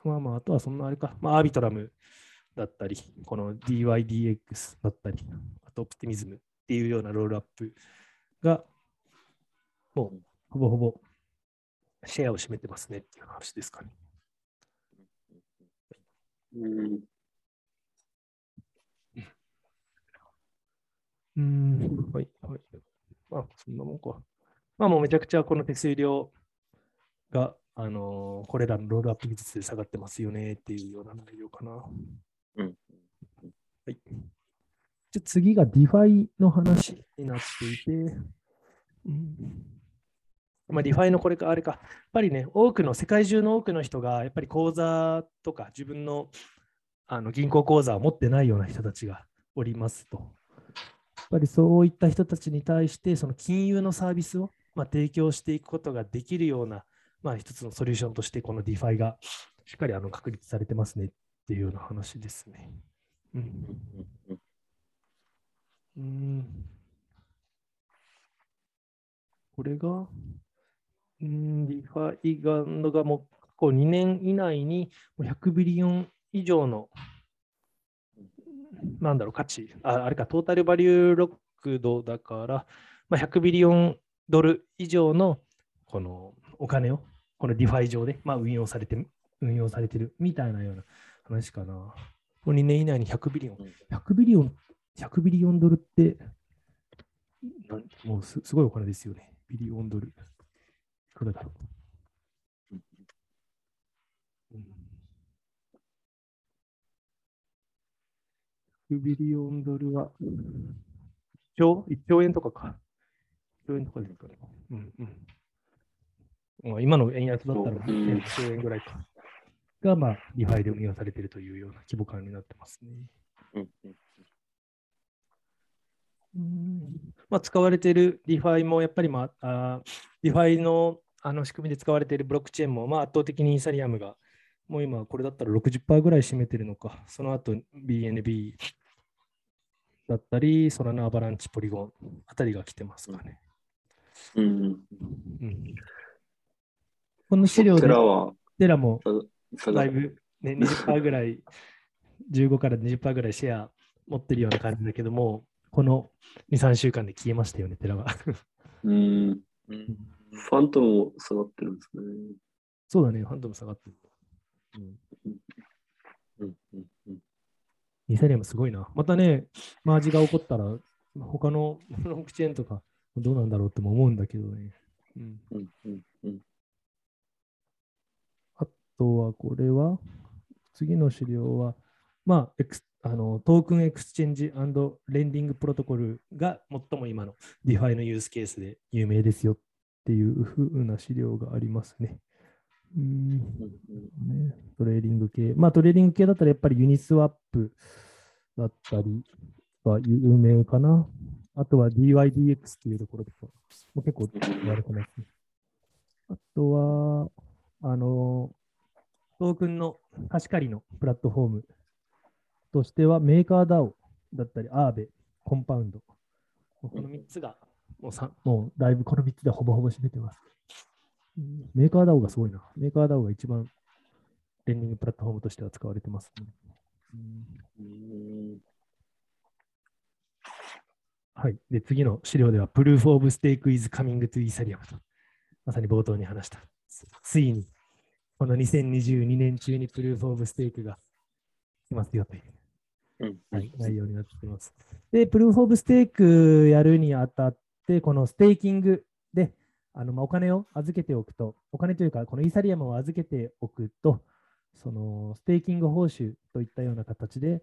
まあまあ、あとはそんなあれか、まあ、アービトラムだったり、この DYDX だったり、あとオプティミズムっていうようなロールアップが、もうほぼほぼシェアを占めてますねっていう話ですかね。うんうーん、はい、はい。まあ、そんなもんか。まあ、もうめちゃくちゃこの手数料が、あのーこれらのロールアップ技術で下がってますよねっていうような内容かな。うん。はい。じゃあ次が DeFi の話になっていて、うんまあ、DeFi のこれか、あれか、やっぱりね、多くの、世界中の多くの人が、やっぱり口座とか自分のあの銀行口座を持ってないような人たちがおりますと。ぱりそういった人たちに対して、その金融のサービスを、まあ、提供していくことができるような、まあ、一つのソリューションとして、この DeFi がしっかりあの確立されてますねっていうような話ですね。うん。うん。これが、うん、DeFi ががもう過去2年以内に100 billion 以上の、なんだろう、価値、ああれか、 total value locked だから、まあ、100 billion ドル以上のこのお金を、この DeFi 上で、まあ、運用されて、運用されてるみたいなような話かな。もう2年以内に100 billion。100 billion、100 billion ドルって、もうすすごいお金ですよね。 billion ドル。いくらだろう。100 billion ドルは、1兆 ?1 兆円とかか。1兆円とかですかね。うんうん。まあ、今の円安だったらうん1兆円ぐらいか。が、まあ、リファイで運用されているというような規模感になってますね。うんうんまあ、使われている DeFi もやっぱり、まあ、あー DeFi のあの仕組みで使われているブロックチェーンも、まあ、圧倒的にイーサリアムが、もう今これだったら60%ぐらい占めてるのか、その後 BNB だったり、ソラナアバランチ、ポリゴンあたりが来てますかね。うん。うん、この資料でテラは、テラもだいぶ、ね、20%ぐらい15から20%ぐらいシェア持ってるような感じだけども、この2、3週間で消えましたよね、寺は。うん。うんファントムも下がってるんですね。そうだね、ファントム下がってる。うんうんうんうんイーサリアムすごいな。またね、マージが起こったら、他のブ [laughs] ロックチェーンとかどうなんだろうっても思うんだけどね。うん、うんうんうんあとは、これは、次の資料は、まあ、エクスあのトークンエクスチェンジレンディングプロトコルが最も今の DeFi のユースケースで有名ですよっていうふうな資料がありますね。うんトレーディング系。まあトレーディング系だったらやっぱりユニスワップだったりが有名かな。あとは DYDX っていうところとかも結構言われてますね。あとは、あの、トークンの貸し借りのプラットフォームとしてはメーカー DAO だったり、アーベ、コンパウンド。この3つがもうさもうだいぶこの3つでほぼほぼ占めてます。うんメーカー DAO がすごいな。メーカー DAO が一番レンディングプラットフォームとしては使われてますね、うんうんはい。で、次の資料では、Proof of Stake is coming to Ethereum と、まさに冒頭に話した。つついに、この2022年中に Proof of Stake が来ますよという、うんはい、内容になっています。で、Proof of Stake やるにあたって、このステーキングで、あのまあ、お金を預けておくと、お金というか、このイーサリアムを預けておくと、そのステーキング報酬といったような形で、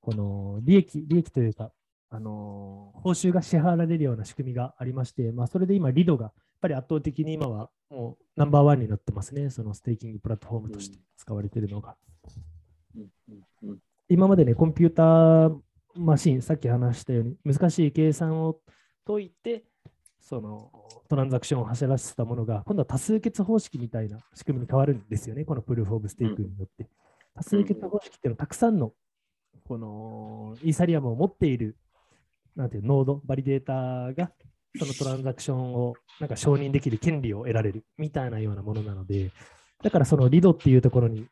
この利益、利益というか、あの報酬が支払われるような仕組みがありまして、まあ、それで今、 Lido がやっぱり圧倒的に今はもうナンバーワンになってますね、そのステーキングプラットフォームとして使われているのが。今までね、コンピューターマシン、さっき話したように、難しい計算を解いて、そのトランザクションを走らせたものが、今度は多数決方式みたいな仕組みに変わるんですよね、この Proof of Stake によって。多数決方式っていうのは、たくさんのこのイーサリアムを持っているなんていうノード、バリデータがそのトランザクションをなんか承認できる権利を得られるみたいなようなものなので、だからその Lido っていうところに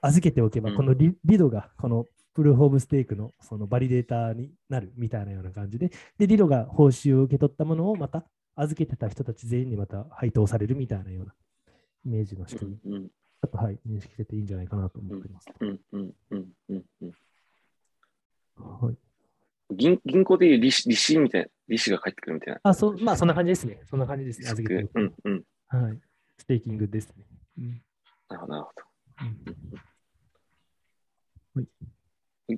預けておけば、うんこのリ Lido がこの Proof of Stake のそのバリデータになるみたいなような感じで、で、 Lido が報酬を受け取ったものをまた預けてた人たち全員にまた配当されるみたいなようなイメージの仕組み、うんちょっとはい、認識してていいんじゃないかなと思っています。うんうんうんうんうんはい、銀銀行でいう利子利子みたいな、利子が返ってくるみたいな。あそまあ、そんな感じですね。そんな感じですね。預けておくうんうん。はい。ステーキングですね。うんなるほど、なるほど。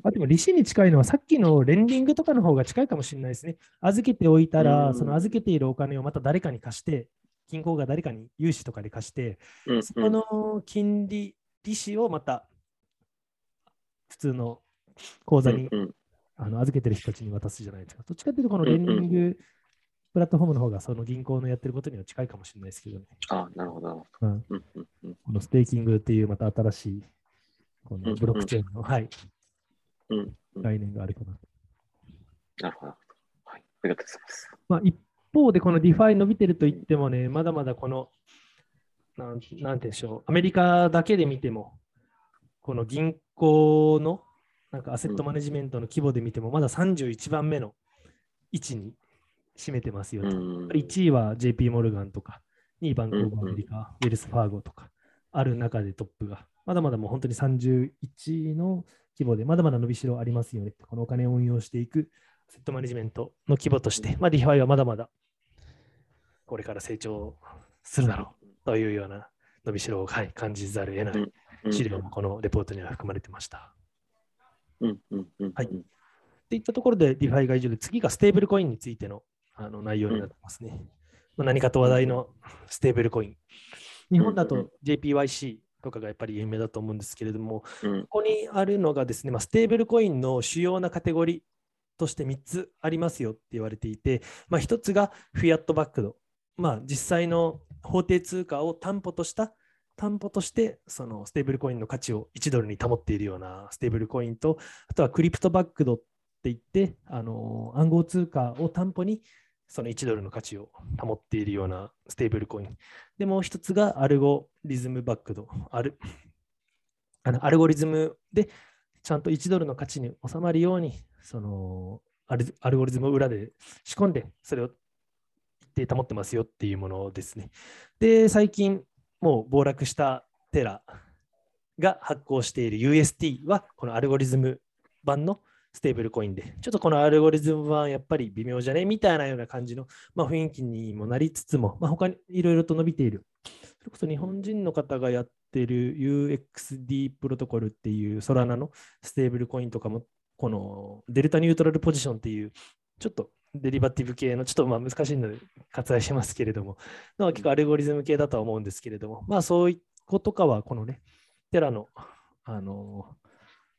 あでも、利子に近いのは、さっきのレンディングとかの方が近いかもしれないですね。預けておいたら、うん。その預けているお金をまた誰かに貸して、銀行が誰かに融資とかで貸して、うんそこの金利、利子をまた普通の口座に、あの預けてる人たちに渡すじゃないですか。どっちかっていうと、このレンディングプラットフォームの方がその銀行のやってることには近いかもしれないですけどね。あなるほど、なるほうん、このステーキングっていうまた新しいこのブロックチェーンの、はい、概念があるかな。なるほど。はい。ありがとうございます。まあ、一方で、この DeFi 伸びてると言ってもね、まだまだこの、なんなんでしょう、アメリカだけで見ても、この銀行のなんかアセットマネジメントの規模で見ても、まだ31番目の位置に占めてますよと。うん1位は JP モルガンとか、2位 Bank of America、Wells Fargo とか、ある中でトップが、まだまだもう本当に31位の規模で、まだまだ伸びしろありますよね。このお金を運用していくアセットマネジメントの規模として、まあ、DeFi はまだまだこれから成長するだろうというような伸びしろを、はい、感じざるを得ないうん資料もこのレポートには含まれてました。うんうんうんはいっていったところで DeFi が以上で、次がステーブルコインについてのあの内容になってますね。まあ、何かと話題のステーブルコイン。日本だと JPYC とかがやっぱり有名だと思うんですけれども、うんここにあるのがですね、まあ、ステーブルコインの主要なカテゴリーとして3つありますよって言われていて、まあ、1つが fiat-backed。まあ、実際の法定通貨を担保とした担保としてそのステーブルコインの価値を1ドルに保っているようなステーブルコインと、あとは crypto-backed って言って、あの暗号通貨を担保にその1ドルの価値を保っているようなステーブルコイン。で、もう一つが algorithm-backed。アル [coughs] あのアルゴリズムでちゃんと1ドルの価値に収まるように、そのアルアルゴリズムを裏で仕込んで、それを一定保ってますよっていうものですね。で、最近、もう暴落したテラが発行している UST は、このアルゴリズム版のステーブルコインで、ちょっとこのアルゴリズムはやっぱり微妙じゃね？みたいなような感じの、まあ、雰囲気にもなりつつも、まあ、他にいろいろと伸びている。それこそ日本人の方がやってる UXD プロトコルっていうソラナのステーブルコインとかも、この delta neutral position っていう、ちょっとデリバティブ系の、ちょっとまあ難しいので割愛しますけれども、結構アルゴリズム系だとは思うんですけれども、まあそういうことかは、このね、テラの、あの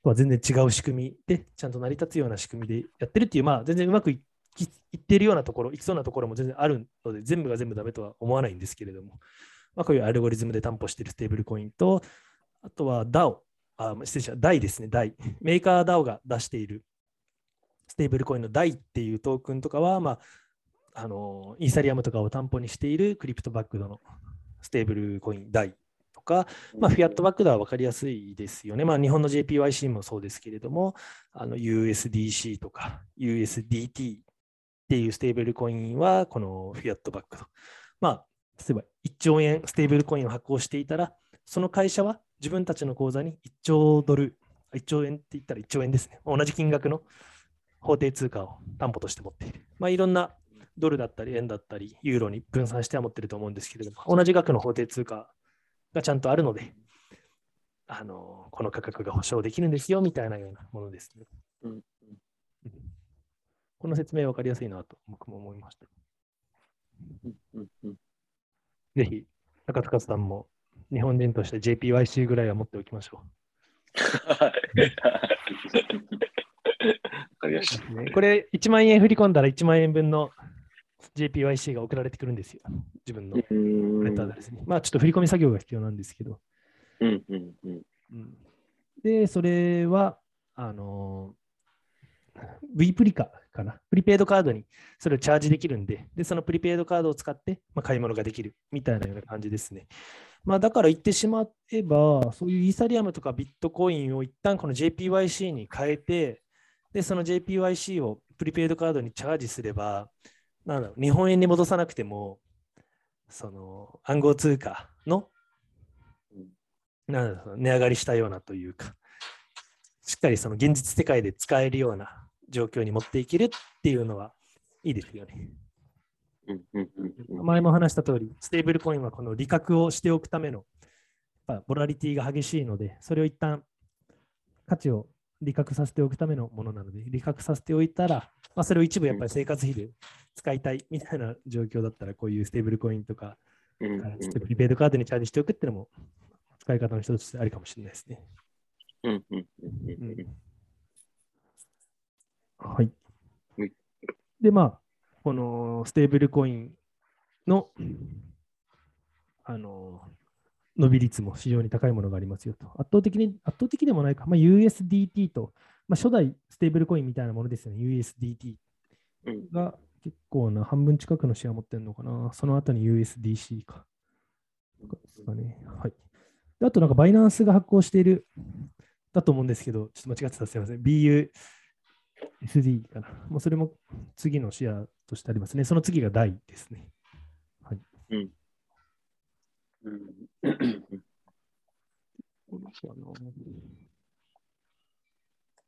は全然違う仕組みで、ちゃんと成り立つような仕組みでやってるっていう、まあ、全然うまくいっているようなところ、いきそうなところも全然あるので、全部が全部ダメとは思わないんですけれども、まあ、こういうアルゴリズムで担保しているステーブルコインと、あとは DAO、あ失礼しました、DAI ですね、DAI。 MakerDAO が出しているステーブルコインの DAI っていうトークンとかは、まあ、あのイーサリアムとかを担保にしている crypto-backed のステーブルコイン DAI か、まあ、 fiat-backed は分かりやすいですよね。まあ、日本の JPYC もそうですけれども、USDC とか USDT っていうステーブルコインは、この fiat-backed。まあ、例えば1兆円ステーブルコインを発行していたら、その会社は自分たちの口座に1兆ドル、1兆円って言ったら1兆円ですね。同じ金額の法定通貨を担保として持っている。まあ、いろんなドルだったり円だったりユーロに分散しては持ってると思うんですけれども、同じ額の法定通貨がちゃんとあるので、あのこの価格が保証できるんですよみたいなようなものですね。うん、この説明分かりやすいなと僕も思いました。ぜひ、中塚さんも日本人として JPYC ぐらいは持っておきましょう。[laughs] これ1万円振り込んだら1万円分の JPYC が送られてくるんですよ。自分のレターですね。まあちょっと振り込み作業が必要なんですけど。うんうんうん、で、それは、あの、V プリカかな。プリペイドカードにそれをチャージできるんで、で、そのプリペイドカードを使って、まあ、買い物ができるみたいなような感じですね。まあ、だから言ってしまえば、そういうイーサリアムとかビットコインを一旦この JPYC に変えて、で、その JPYC をプリペイドカードにチャージすれば、なんだろう、日本円に戻さなくても、その暗号通貨の、なんだろう、値上がりしたようなというか、しっかりその現実世界で使えるような状況に持っていけるっていうのはいいですよね。前も話した通り、ステーブルコインはこの利確をしておくための、やっぱボラリティが激しいので、それを一旦価値を利確させておくためのものなので、利確させておいたら、まあ、それを一部やっぱり生活費で使いたいみたいな状況だったら、こういうステーブルコインとか、プリペイドカードにチャージしておくっていうのも使い方の一つとしてありかもしれないですね。はい。で、まあ、このステーブルコインの、あの、伸び率も非常に高いものがありますよと。圧倒的に、圧倒的でもないか、まあ、USDT と、まあ、初代ステーブルコインみたいなものですよね、USDT が結構な半分近くのシェア持ってるのかな。その後に USDC か。ですかね。はい。あとなんかバイナンスが発行している、だと思うんですけど、ちょっと間違ってたすみません。BUSD かな。もうそれも次のシェアとしてありますね。その次が大ですね。はい。うん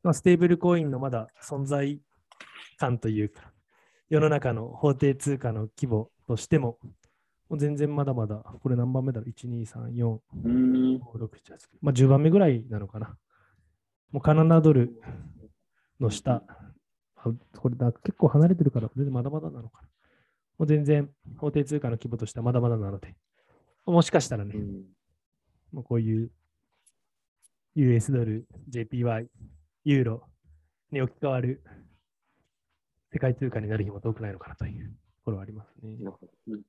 まあ、ステーブルコインのまだ存在感というか、世の中の法定通貨の規模としても、もう全然まだまだ、これ何番目だろう ?1、2、3、4、5、6、7、まあ10番目ぐらいなのかな？もうカナダドルの下、これだ結構離れてるから、まだまだなのかな？もう全然法定通貨の規模としてはまだまだなので、もしかしたらね、うん、もうこういう US ドル、JPY、ユーロに置き換わる世界通貨になる日も遠くないのかなというところはありますね。うん、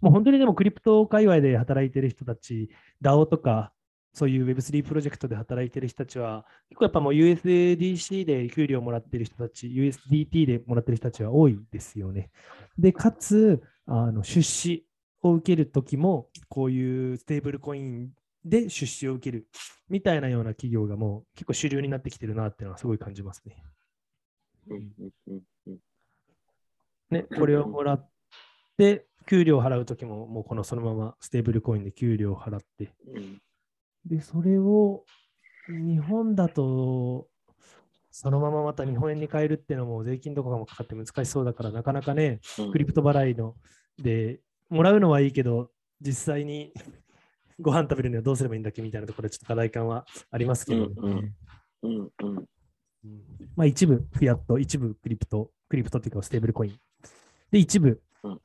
もう本当にでもクリプト界隈で働いてる人たち、DAO とかそういう Web3 プロジェクトで働いてる人たちは、結構やっぱもう USDC で給料をもらってる人たち、USDT でもらってる人たちは多いですよね。で、かつ、あの出資を受けるときも、こういうステーブルコインで出資を受けるみたいなような企業がもう結構主流になってきてるなっていうのはすごい感じますね。ね、これをもらって、給料を払うときも、もうこのそのままステーブルコインで給料を払って、うん。で、それを日本だと、そのまままた日本円に変えるっていうのも税金とかもかかって難しそうだから、なかなかね、うん。クリプト払いので、もらうのはいいけど、実際に [laughs] ご飯食べるにはどうすればいいんだっけみたいなところでちょっと課題感はありますけど、ねうんうんうんうん。うん。まあ、一部フィアット、一部クリプト、クリプトっていうかステーブルコイン。で、一部うん。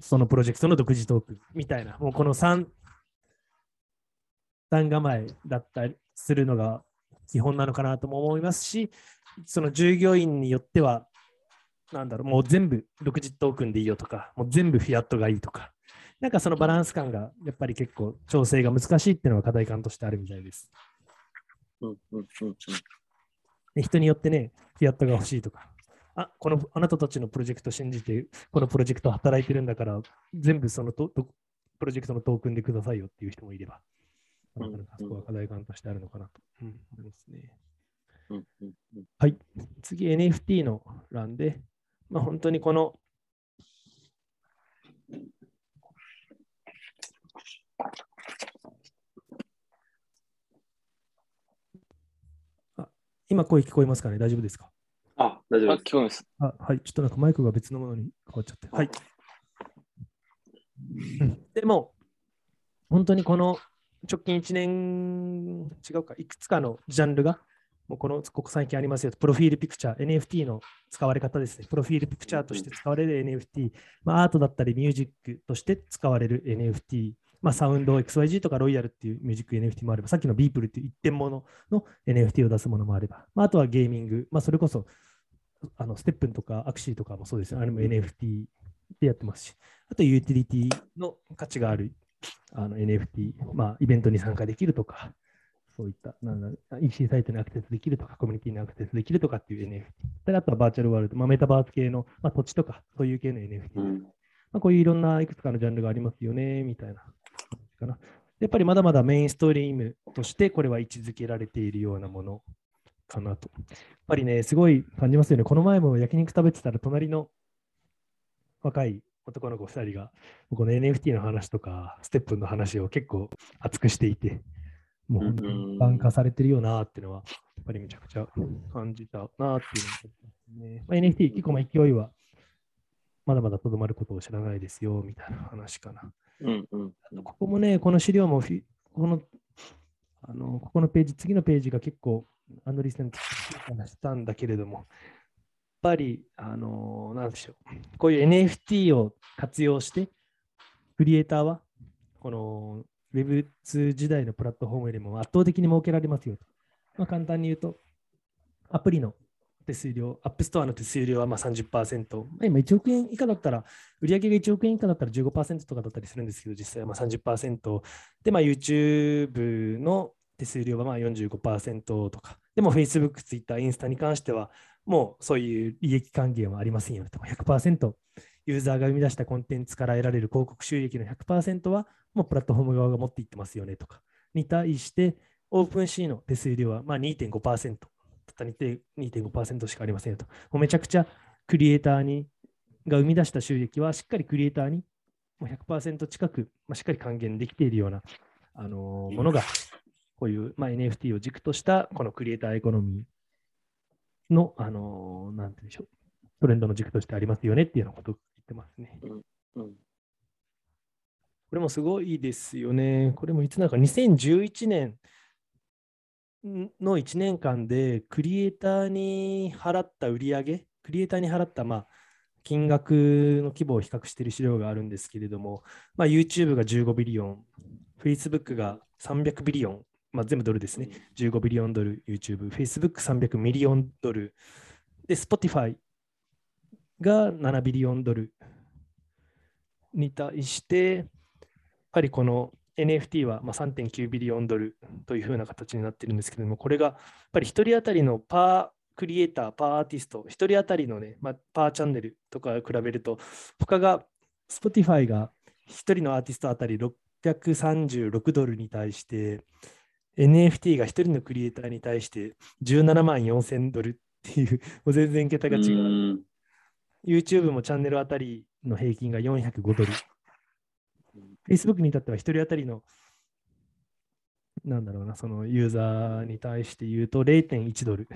そのプロジェクトの独自トークンみたいな、もうこの3段構えだったりするのが基本なのかなとも思いますし、その従業員によっては、なんだろう、もう全部独自トークンでいいよとか、もう全部フィアットがいいとか、なんかそのバランス感がやっぱり結構調整が難しいっていうのは課題感としてあるみたいです。うんうんうんで人によってね、フィアットが欲しいとか、あ、このあなたたちのプロジェクト信じて、このプロジェクト働いてるんだから、全部そのととプロジェクトのトークンでくださいよっていう人もいれば、なかなかそこは課題感としてあるのかなと、うん思いますね。はい。次、NFT の欄で、まあ、本当にこの、あ今声聞こえますかね？大丈夫ですか？あ、大丈あ、夫です。聞こえます。あはい、ちょっとなんかマイクが別のものに変わっちゃって。はい。うんでも、本当にこの直近1年、違うか、いくつかのジャンルが、もうこのここ最近ありますよと、 profile picture、NFT の使われ方ですね。 profile picture として使われる NFT、まあ、アートだったりミュージックとして使われる NFT、まあ、サウンド XYG とかロイヤルっていうミュージック NFT もあれば、さっきの Beeple っていう一点物の NFT を出すものもあれば、まあ、あとはゲーミング、まあ、それこそあの STEPN とか Axie とかもそうですよ。あれも NFT でやってますし、あとユーティリティの価値があるあの NFT、まあ、イベントに参加できるとか、そういったなんだ EC サイトにアクセスできるとか、コミュニティにアクセスできるとかっていう NFT。であとはバーチャルワールド、まあ、メタバース系の、まあ、土地とか、そういう系の NFT。うん。まあ、こういういろんないくつかのジャンルがありますよね、みたいなかな。やっぱりまだまだメインストリームとしてこれは位置づけられているようなものかなと。やっぱりね、すごい感じますよね。この前も焼肉食べてたら、隣の若い男の子2人が、この NFT の話とか、ステップの話を結構熱くしていて、もう本当に一般化されてるよなっていうのは、やっぱりめちゃくちゃ感じたなっていうのがね。まあ、NFT 結構まあ勢いはまだまだとどまることを知らないですよ、みたいな話かな。うんうんここもね、この資料もフィ、この、あの、ここのページ、次のページが結構、アンドリーセント話したんだけれども、やっぱり、あの、なんでしょう、こういう NFT を活用して、クリエイターは、この Web2 時代のプラットフォームよりも圧倒的に儲けられますよと。まあ、簡単に言うと、アプリの手数料、アップストアの手数料はまあ30%、まあ今1億円以下だったら、売上が1億円以下だったら15%とかだったりするんですけど、実際はまあ30%で、まあ、YouTube の手数料はまあ45%とか、でも Facebook、Twitter、インスタに関しては、もうそういう利益還元はありませんよと。100%ユーザーが生み出したコンテンツから得られる広告収益の100%は、もうプラットフォーム側が持っていってますよねとか、に対して、オープンシーの手数料はまあ2.5%、たった2.5%しかありませんよと。もうめちゃくちゃクリエイターにが生み出した収益はしっかりクリエイターにもう100%近く、まあ、しっかり還元できているような、あのものが、こういう、まあ、NFT を軸としたこのクリエイターエコノミーの、あのーなんて言うんでしょう、トレンドの軸としてありますよねっていうようなことってますね。うんこれもすごいですよね。これもいつなんか2011年の1年間でクリエイターに払った売り上げ、クリエイターに払ったまあ金額の規模を比較している資料があるんですけれども、まあ、YouTube が15ビリオン、Facebook が300ビリオン、まあ、全部ドルですね。15ビリオンドル YouTube、Facebook300 ミリオンドル、で、Spotify が7ビリオンドルに対して、やっぱりこの NFT はま3.9ビリオンドルというふうな形になっているんですけれども、これがやっぱり1人当たりのパークリエイター、パーアーティスト、1人当たりのね、まあ、パーチャンネルとか比べると、他が Spotify が1人のアーティスト当たり636ドルに対して、NFT が1人のクリエイターに対して17万4000ドルっていう、もう全然桁が違う。YouTube もチャンネルあたりの平均が405ドル。Facebook に至っては1人当たりの、なんだろうな、そのユーザーに対して言うと0.1ドル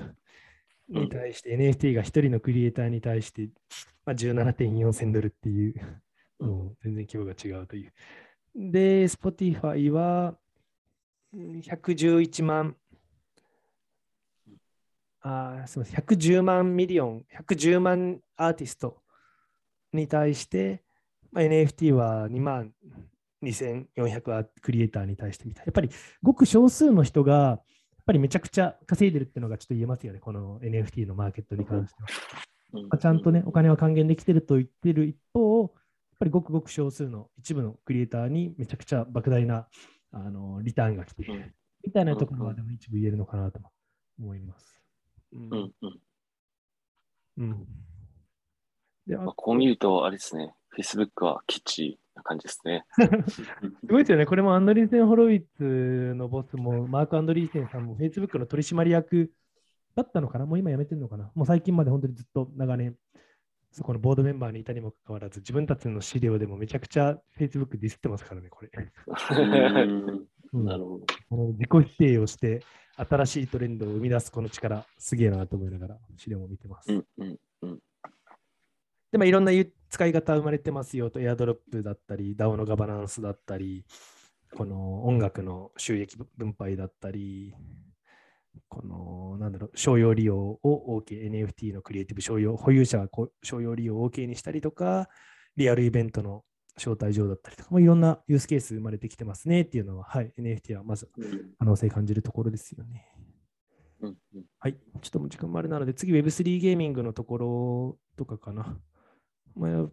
に対して NFT が1人のクリエイターに対して、まあ、17.4千ドルっていう、もう全然規模が違うという。で、Spotify は111万、あーすみません、110万ミリオン、110万アーティストに対して、まあ、NFT は2万2400クリエイターに対してみたいな。やっぱりごく少数の人が、やっぱりめちゃくちゃ稼いでるっていうのがちょっと言えますよね、この NFT のマーケットに関しては。うんまあちゃんとね、お金は還元できてると言ってる一方、やっぱりごくごく少数の一部のクリエイターにめちゃくちゃ莫大なあのリターンが来ている、うんみたいなところはでも一部言えるのかなと思います。うんうんであまあ、こう見ると、あれですね、Facebook はキッチな感じですね。[laughs] すごいですよね。これもアンドリーセン・ホロウィッツのボスも、マーク・アンドリーセンさんも Facebook の取締役だったのかな？もう今辞めてるのかな？もう最近まで本当にずっと長年、そこのボードメンバーにいたにもかかわらず、自分たちの資料でもめちゃくちゃ Facebook ディスってますからね、これ。なるほど。この自己否定をして、新しいトレンドを生み出すこの力、すげえなと思いながら資料も見てます。うんうんうんで、まあ、いろんなゆ使い方生まれてますよと、エアドロップだったり、DAO のガバナンスだったり、この音楽の収益分配だったり、この、なんだろう、商用利用を OK、NFT のクリエイティブ商用、保有者が商用利用を OK にしたりとか、リアルイベントの招待状だったりとか、もういろんなユースケース生まれてきてますねっていうのは、はい、NFT はまずうん可能性感じるところですよね。うんうんはい。ちょっともう時間もあるなので、次 Web3 ゲーミングのところとかかな。まあ、やっ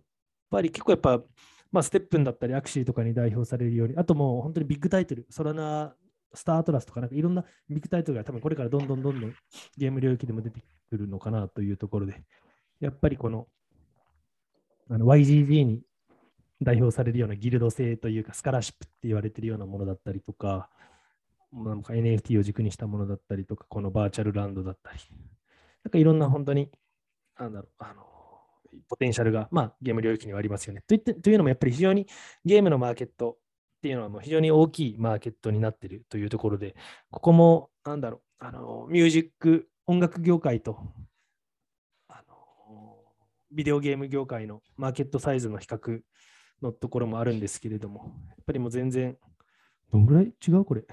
ぱり結構やっぱ、まあ、ステップンだったり、アクシーとかに代表されるように、あともう本当にビッグタイトル、ソラナ、Star Atlas とか、なんかいろんなビッグタイトルが多分これからどんどんどんどんゲーム領域でも出てくるのかなというところで、やっぱりこのあの YGG に代表されるようなギルド制というか、 scholarship って言われてるようなものだったりとか、なんか NFT を軸にしたものだったりとか、この virtual land だったり、なんかいろんな本当に、なんだろう、あの、ポテンシャルが、まあ、ゲーム領域にはありますよね。といってというのも、やっぱり非常にゲームのマーケットっていうのはもう非常に大きいマーケットになっているというところで、ここも、なんだろう、あの、ミュージック、音楽業界と、あの、ビデオゲーム業界のマーケットサイズの比較のところもあるんですけれども、やっぱりもう全然、どんぐらい？違う？これ。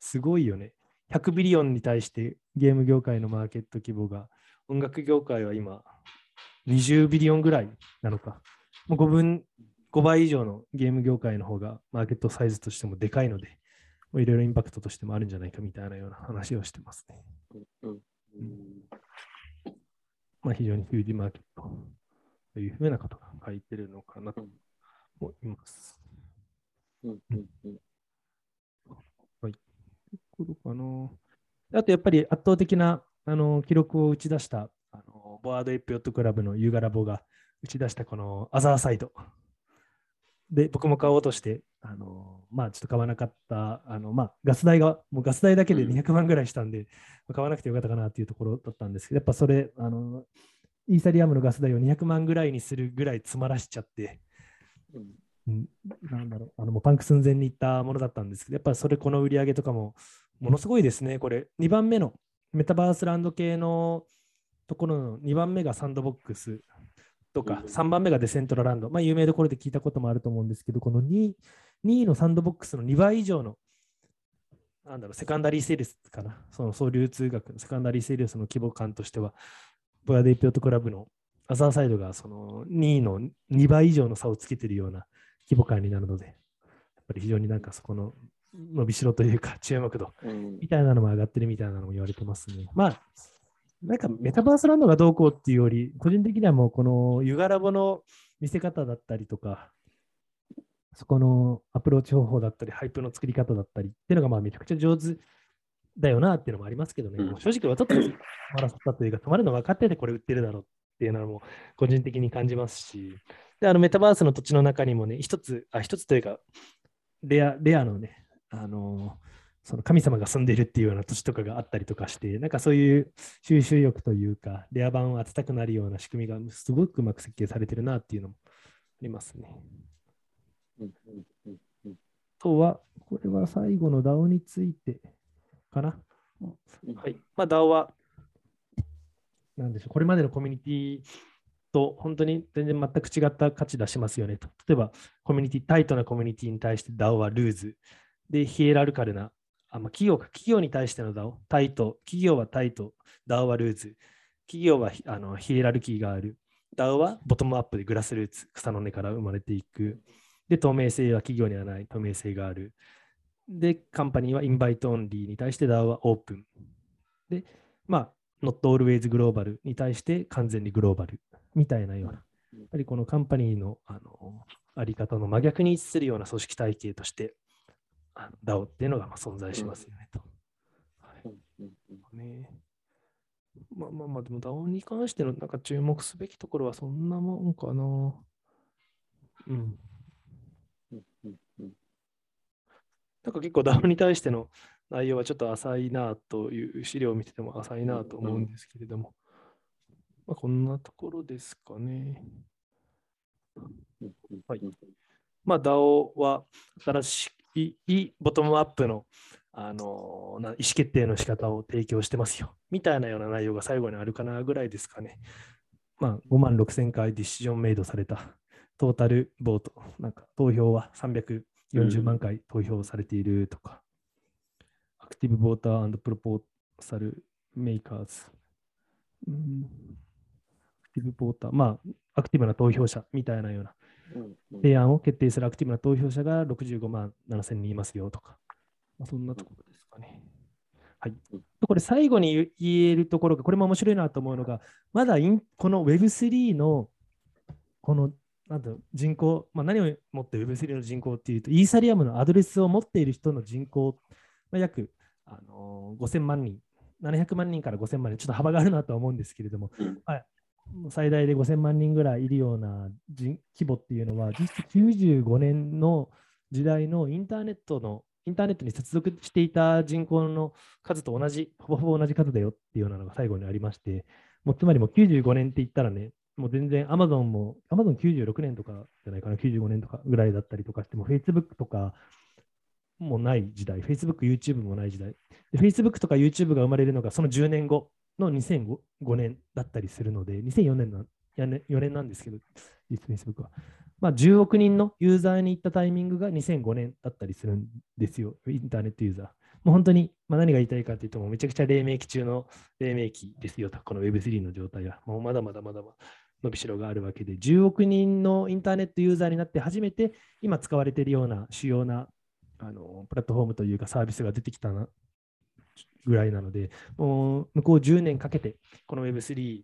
すごいよね。100ビリオンに対してゲーム業界のマーケット規模が、音楽業界は今、20ビリオンぐらいなのか。もう5分、5倍以上のゲーム業界の方がマーケットサイズとしてもでかいので、もういろいろインパクトとしてもあるんじゃないかみたいなような話をしてますね。うんうんまあ、非常にヒュージマーケットというふうなことが書いてるのかなと思います。うんうんうんころかな。あとやっぱり圧倒的なあの記録を打ち出したあのボワードエピオットクラブのユーガラボが打ち出したこのアザーサイド。で、僕も買おうとして、あのまあちょっと買わなかった、あのまあガス代が、もうガス代だけでうん200万ぐらいしたんで、買わなくてよかったかなっていうところだったんですけど、やっぱそれ、あのイーサリアムのガス代を200万ぐらいにするぐらい詰まらしちゃって、うん。うん。なんだろう、あのもうパンク寸前に行ったものだったんですけど、やっぱりそれ、この売り上げとかも、ものすごいですね、これ、2番目のメタバースランド系のところの2番目が Sandbox とか、うん。3番目が Decentraland、まあ、有名どころで聞いたこともあると思うんですけど、この 2, 2位の Sandbox の2倍以上の、なんだろう、 secondary sales かな、その総流通額の secondary sales の規模感としては、 Bored Ape Yacht Club の Otherside がその2位の2倍以上の差をつけているような規模感になるので、やっぱり非常になんかそこの伸びしろというか注目度うんみたいなのも上がってるみたいなのも言われてますね。まあ、なんかメタバースランドがどうこうっていうより、個人的にはもうこのユガラボの見せ方だったりとか、そこのアプローチ方法だったり、ハイプの作り方だったりっていうのがまあめちゃくちゃ上手だよなっていうのもありますけどね、うん。正直はちょっと詰まらせたというか、詰まるの分かっててこれ売ってるだろうっていうのも個人的に感じますし、で、あのメタバースの土地の中にもね、一つ、あ、一つというか、レア、レアのね、あのその神様が住んでるっていうような土地とかがあったりとかして、なんかそういう収集欲というか、レア版を当てたくなるような仕組みがすごくうまく設計されてるなっていうのもありますね。とは、これは最後の DAO についてかな。うんはい。まあ、DAO は、なんでしょう、これまでのコミュニティと本当に全然全く違った価値出しますよねと。例えば、コミュニティ、タイトなコミュニティに対して DAO はルーズ。で、ヒエラルカルな、あまあ、企業か、企業に対しての DAO、タイト、企業はタイト、DAO はルーズ。企業はひあのヒエラルキーがある。DAO はボトムアップでグラスルーツ、草の根から生まれていく。で、透明性は企業にはない透明性がある。で、カンパニーはインバイトオンリーに対して DAO はオープン。で、まあ、not always global に対して完全にグローバルみたいなような、やっぱりこのカンパニーのあのあり方の真逆に位置するような組織体系として、DAO っていうのがまあ存在しますよねと。ね。まあまあまあ、でも DAO に関してのなんか注目すべきところはそんなもんかな。うん。うんうんうんなんか結構 DAO に対しての内容はちょっと浅いなという資料を見てても浅いなと思うんですけれども、まあ、こんなところですかね。はいまあ、DAO は新しいボトムアップのあの意思決定の仕方を提供してますよ。みたいなような内容が最後にあるかなぐらいですかね。まあ、5万6千回ディシジョンメイドされたトータルボート、なんか投票は340万回投票されているとか、アクティブボータープロポーサルメーカーズ。うん。アクティブボーター、まあ、アクティブな投票者みたいなような。うん。うん提案を決定するアクティブな投票者が65万7千人いますよとか、まあ、そんなところですかね。はい。これ最後に言えるところが、これも面白いなと思うのが、まだインこの Web3 のこのなんだろう人口、まあ、何をもって Web3 の人口っていうと、イーサリアムのアドレスを持っている人の人口、まあ、約、あのー5000万人、700万人から5000万人、ちょっと幅があるなとは思うんですけれども、うん。はい、最大で5000万人ぐらいいるような人規模っていうのは、実質95年の時代のインターネットの、インターネットに接続していた人口の数と同じ、ほぼほぼ同じ数だよっていうようなのが最後にありまして、もうつまりもう95年って言ったらね、もう全然 Amazon も、Amazon 96年とかじゃないかな、95年とかぐらいだったりとかしても、Facebook とかもない時代、Facebook、YouTube もない時代。で Facebook とか YouTube が生まれるのがその10年後の2005年だったりするので、2004年な4年なんですけど、実 Facebook は。まあ、10億人のユーザーに行ったタイミングが2005年だったりするんですよ、インターネットユーザー。もう本当に、まあ、何が言いたいかというと、めちゃくちゃ黎明期中の黎明期ですよと、この Web3 の状態は。もうまだまだまだまだ伸びしろがあるわけで、10億人のインターネットユーザーになって初めて、今使われているような主要なあのプラットフォームというかサービスが出てきたなぐらいなので、もう向こう10年かけて、この Web3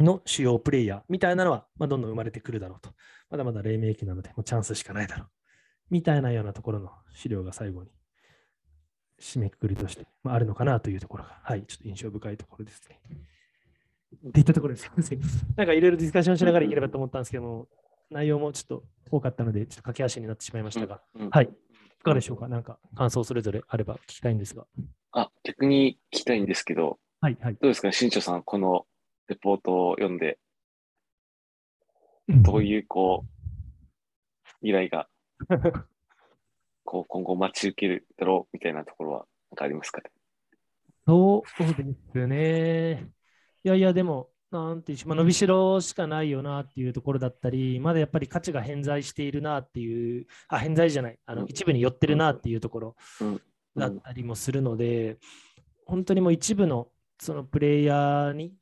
の主要プレイヤーみたいなのは、まあ、どんどん生まれてくるだろうと。まだまだ黎明期なので、もうチャンスしかないだろう。みたいなようなところの資料が最後に締めくくりとして、まあ、あるのかなというところが、はい、ちょっと印象深いところですね。っていったところです。なんかいろいろディスカッションしながらいければと思ったんですけども、内容もちょっと多かったので、ちょっと駆け足になってしまいましたが、うんはい。いかがでしょうか？なんか感想それぞれあれば聞きたいんですが。あ、逆に聞きたいんですけど、はい、はい。どうですか？ね、新庄さん、このレポートを読んで、うんどういう、こう、未来が、[laughs] こう、今後待ち受けるだろうみたいなところは、なんかありますか？ね。そうですね。いやいや、でも、なんていうし、まあ、伸びしろしかないよなっていうところだったり、まだやっぱり価値が偏在しているなっていう、あ、偏在じゃない、あのうん一部に寄ってるなっていうところうんだったりもするので、本当にもう一部のそのプレイヤーに、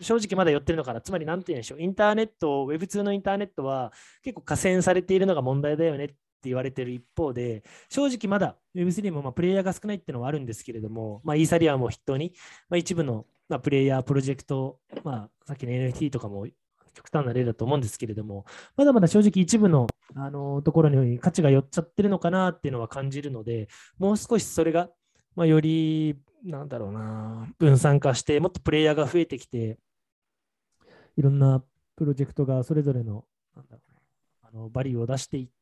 正直まだ寄ってるのかな。つまり、なんて言うんでしょう。インターネット、Web2 のインターネットは結構河川されているのが問題だよねっって言われてる一方で、正直まだ Web3 もまあプレイヤーが少ないっていうのはあるんですけれども、まあ、イーサリアムを筆頭に、まあ、一部のまプレイヤー、プロジェクト、まあ、さっきの NFT とかも極端な例だと思うんですけれども、まだまだ正直一部の、あのところに価値が寄っちゃってるのかなっていうのは感じるので、もう少しそれが、ま、より、なんだろうな、分散化して、もっとプレイヤーが増えてきて、いろんなプロジェクトがそれぞれのあのバリューを出していって、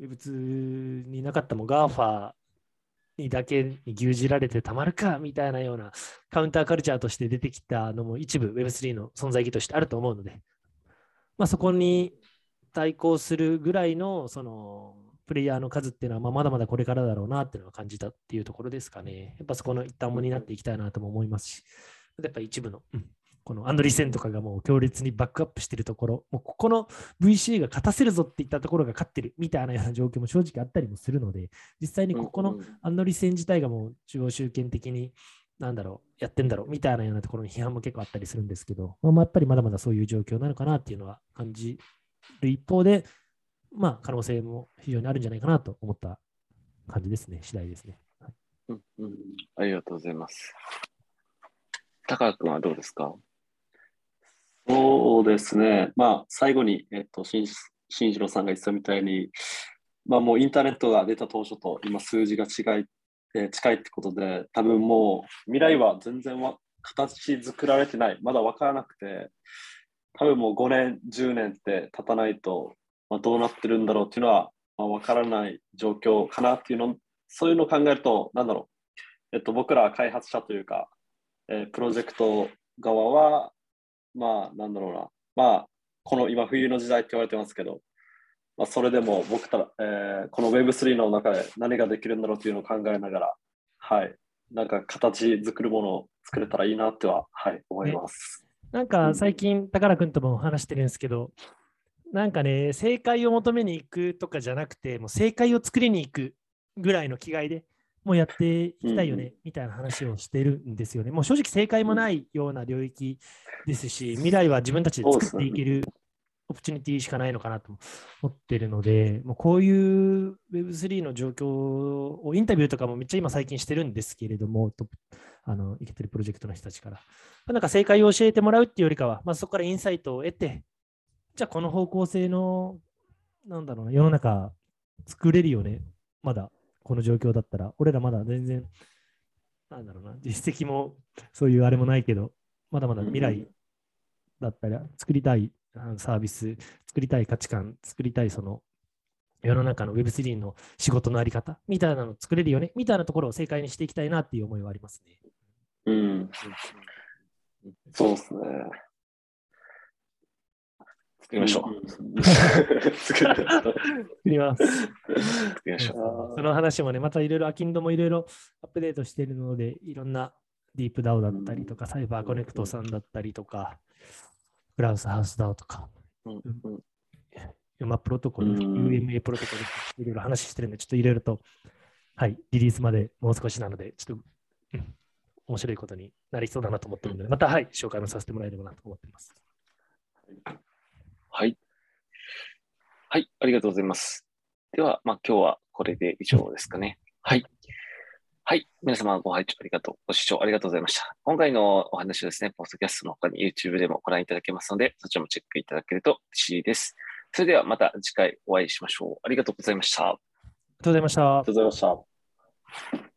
Web2 になかったも GAFA にだけに牛耳られてたまるかみたいなようなカウンターカルチャーとして出てきたのも一部 Web3 の存在意義としてあると思うので、まあ、そこに対抗するぐらいのそのプレイヤーの数っていうのはまあまだまだこれからだろうなっていうのは感じたっていうところですかね。やっぱそこの一端もになっていきたいなとも思いますし、やっぱ一部の、うん。このアンドリーセンとかがもう強烈にバックアップしてるところ、もうここの VC が勝たせるぞっていったところが勝ってるみたいなような状況も正直あったりもするので、実際にここのアンドリーセン自体がもう中央集権的に、なんだろう、やってんだろうみたいなようなところに批判も結構あったりするんですけど、まあ、やっぱりまだまだそういう状況なのかなっていうのは感じる一方で、まあ、可能性も非常にあるんじゃないかなと思った感じですね、次第ですね。はいうんうん、ありがとうございます。高く君はどうですか？そうですね。まあ、最後に、えっと、新新次郎さんが言ってたみたいに、まあ、もうインターネットが出た当初と今数字が違い、えー近いってことで、多分もう未来は全然わ形作られてない、まだ分からなくて、多分もう5年、10年って経たないと、まあ、どうなってるんだろうっていうのは、まあ、分からない状況かなっていうの、そういうのを考えると、なんだろう、えっと、僕ら開発者というか、えープロジェクト側は、まあ、なんだろうな、まあ、この今冬の時代って言われてますけど、まあ、それでも僕たら、えーこの Web3 の中で何ができるんだろうっていうのを考えながら、はい、なんか形作るものを作れたらいいなっては、はい、思います。なんか最近、宝くんとも話してるんですけど、なんかね、正解を求めに行くとかじゃなくて、もう正解を作りに行くぐらいの気概でもうやっていきたいよね、うん。みたいな話をしてるんですよね。もう正直正解もないような領域ですし、未来は自分たちで作っていけるオプチュニティしかないのかなと思ってるので、もうこういう Web3 の状況をインタビューとかもめっちゃ今最近してるんですけれども、とあの、いけてるプロジェクトの人たちから。まあなんか正解を教えてもらうっていうよりかは、まあ、そこからインサイトを得て、じゃあこの方向性の、なんだろうな、世の中作れるよね、まだこの状況だったら、俺らまだ全然、なんだろうな、実績もそういうあれもないけど、まだまだ未来だったり、作りたいサービス、作りたい価値観、作りたいその世の中の Web3 の仕事のあり方みたいなの作れるよね、みたいなところを正解にしていきたいなっていう思いはありますね。うん、そうですね。作りましょう。うん。[laughs] [laughs] 作ります。作りましょう。その話もね、またいろいろ、アキンドもいろいろアップデートしているので、いろんなディープ DAO だったりとか、サイバーコネクトさんだったりとか、クラウスハウス DAO とか、うんうんユマプロトコル、うん UMA プロトコル、いろいろ話してるんで、ちょっといろいろと、はい、リリースまでもう少しなので、ちょっと、うん面白いことになりそうだなと思ってるので、また、はい、紹介もさせてもらえればなと思っています。はい。はい、ありがとうございます。では、まあ、今日はこれで以上ですかね。はい。はい。皆様ご拝聴ありがとう、ご視聴ありがとうございました。今回のお話はですね、ポッドキャストの他に YouTube でもご覧いただけますので、そちらもチェックいただけると嬉しいです。それではまた次回お会いしましょう。ありがとうございました。ありがとうございましたありがとうございました。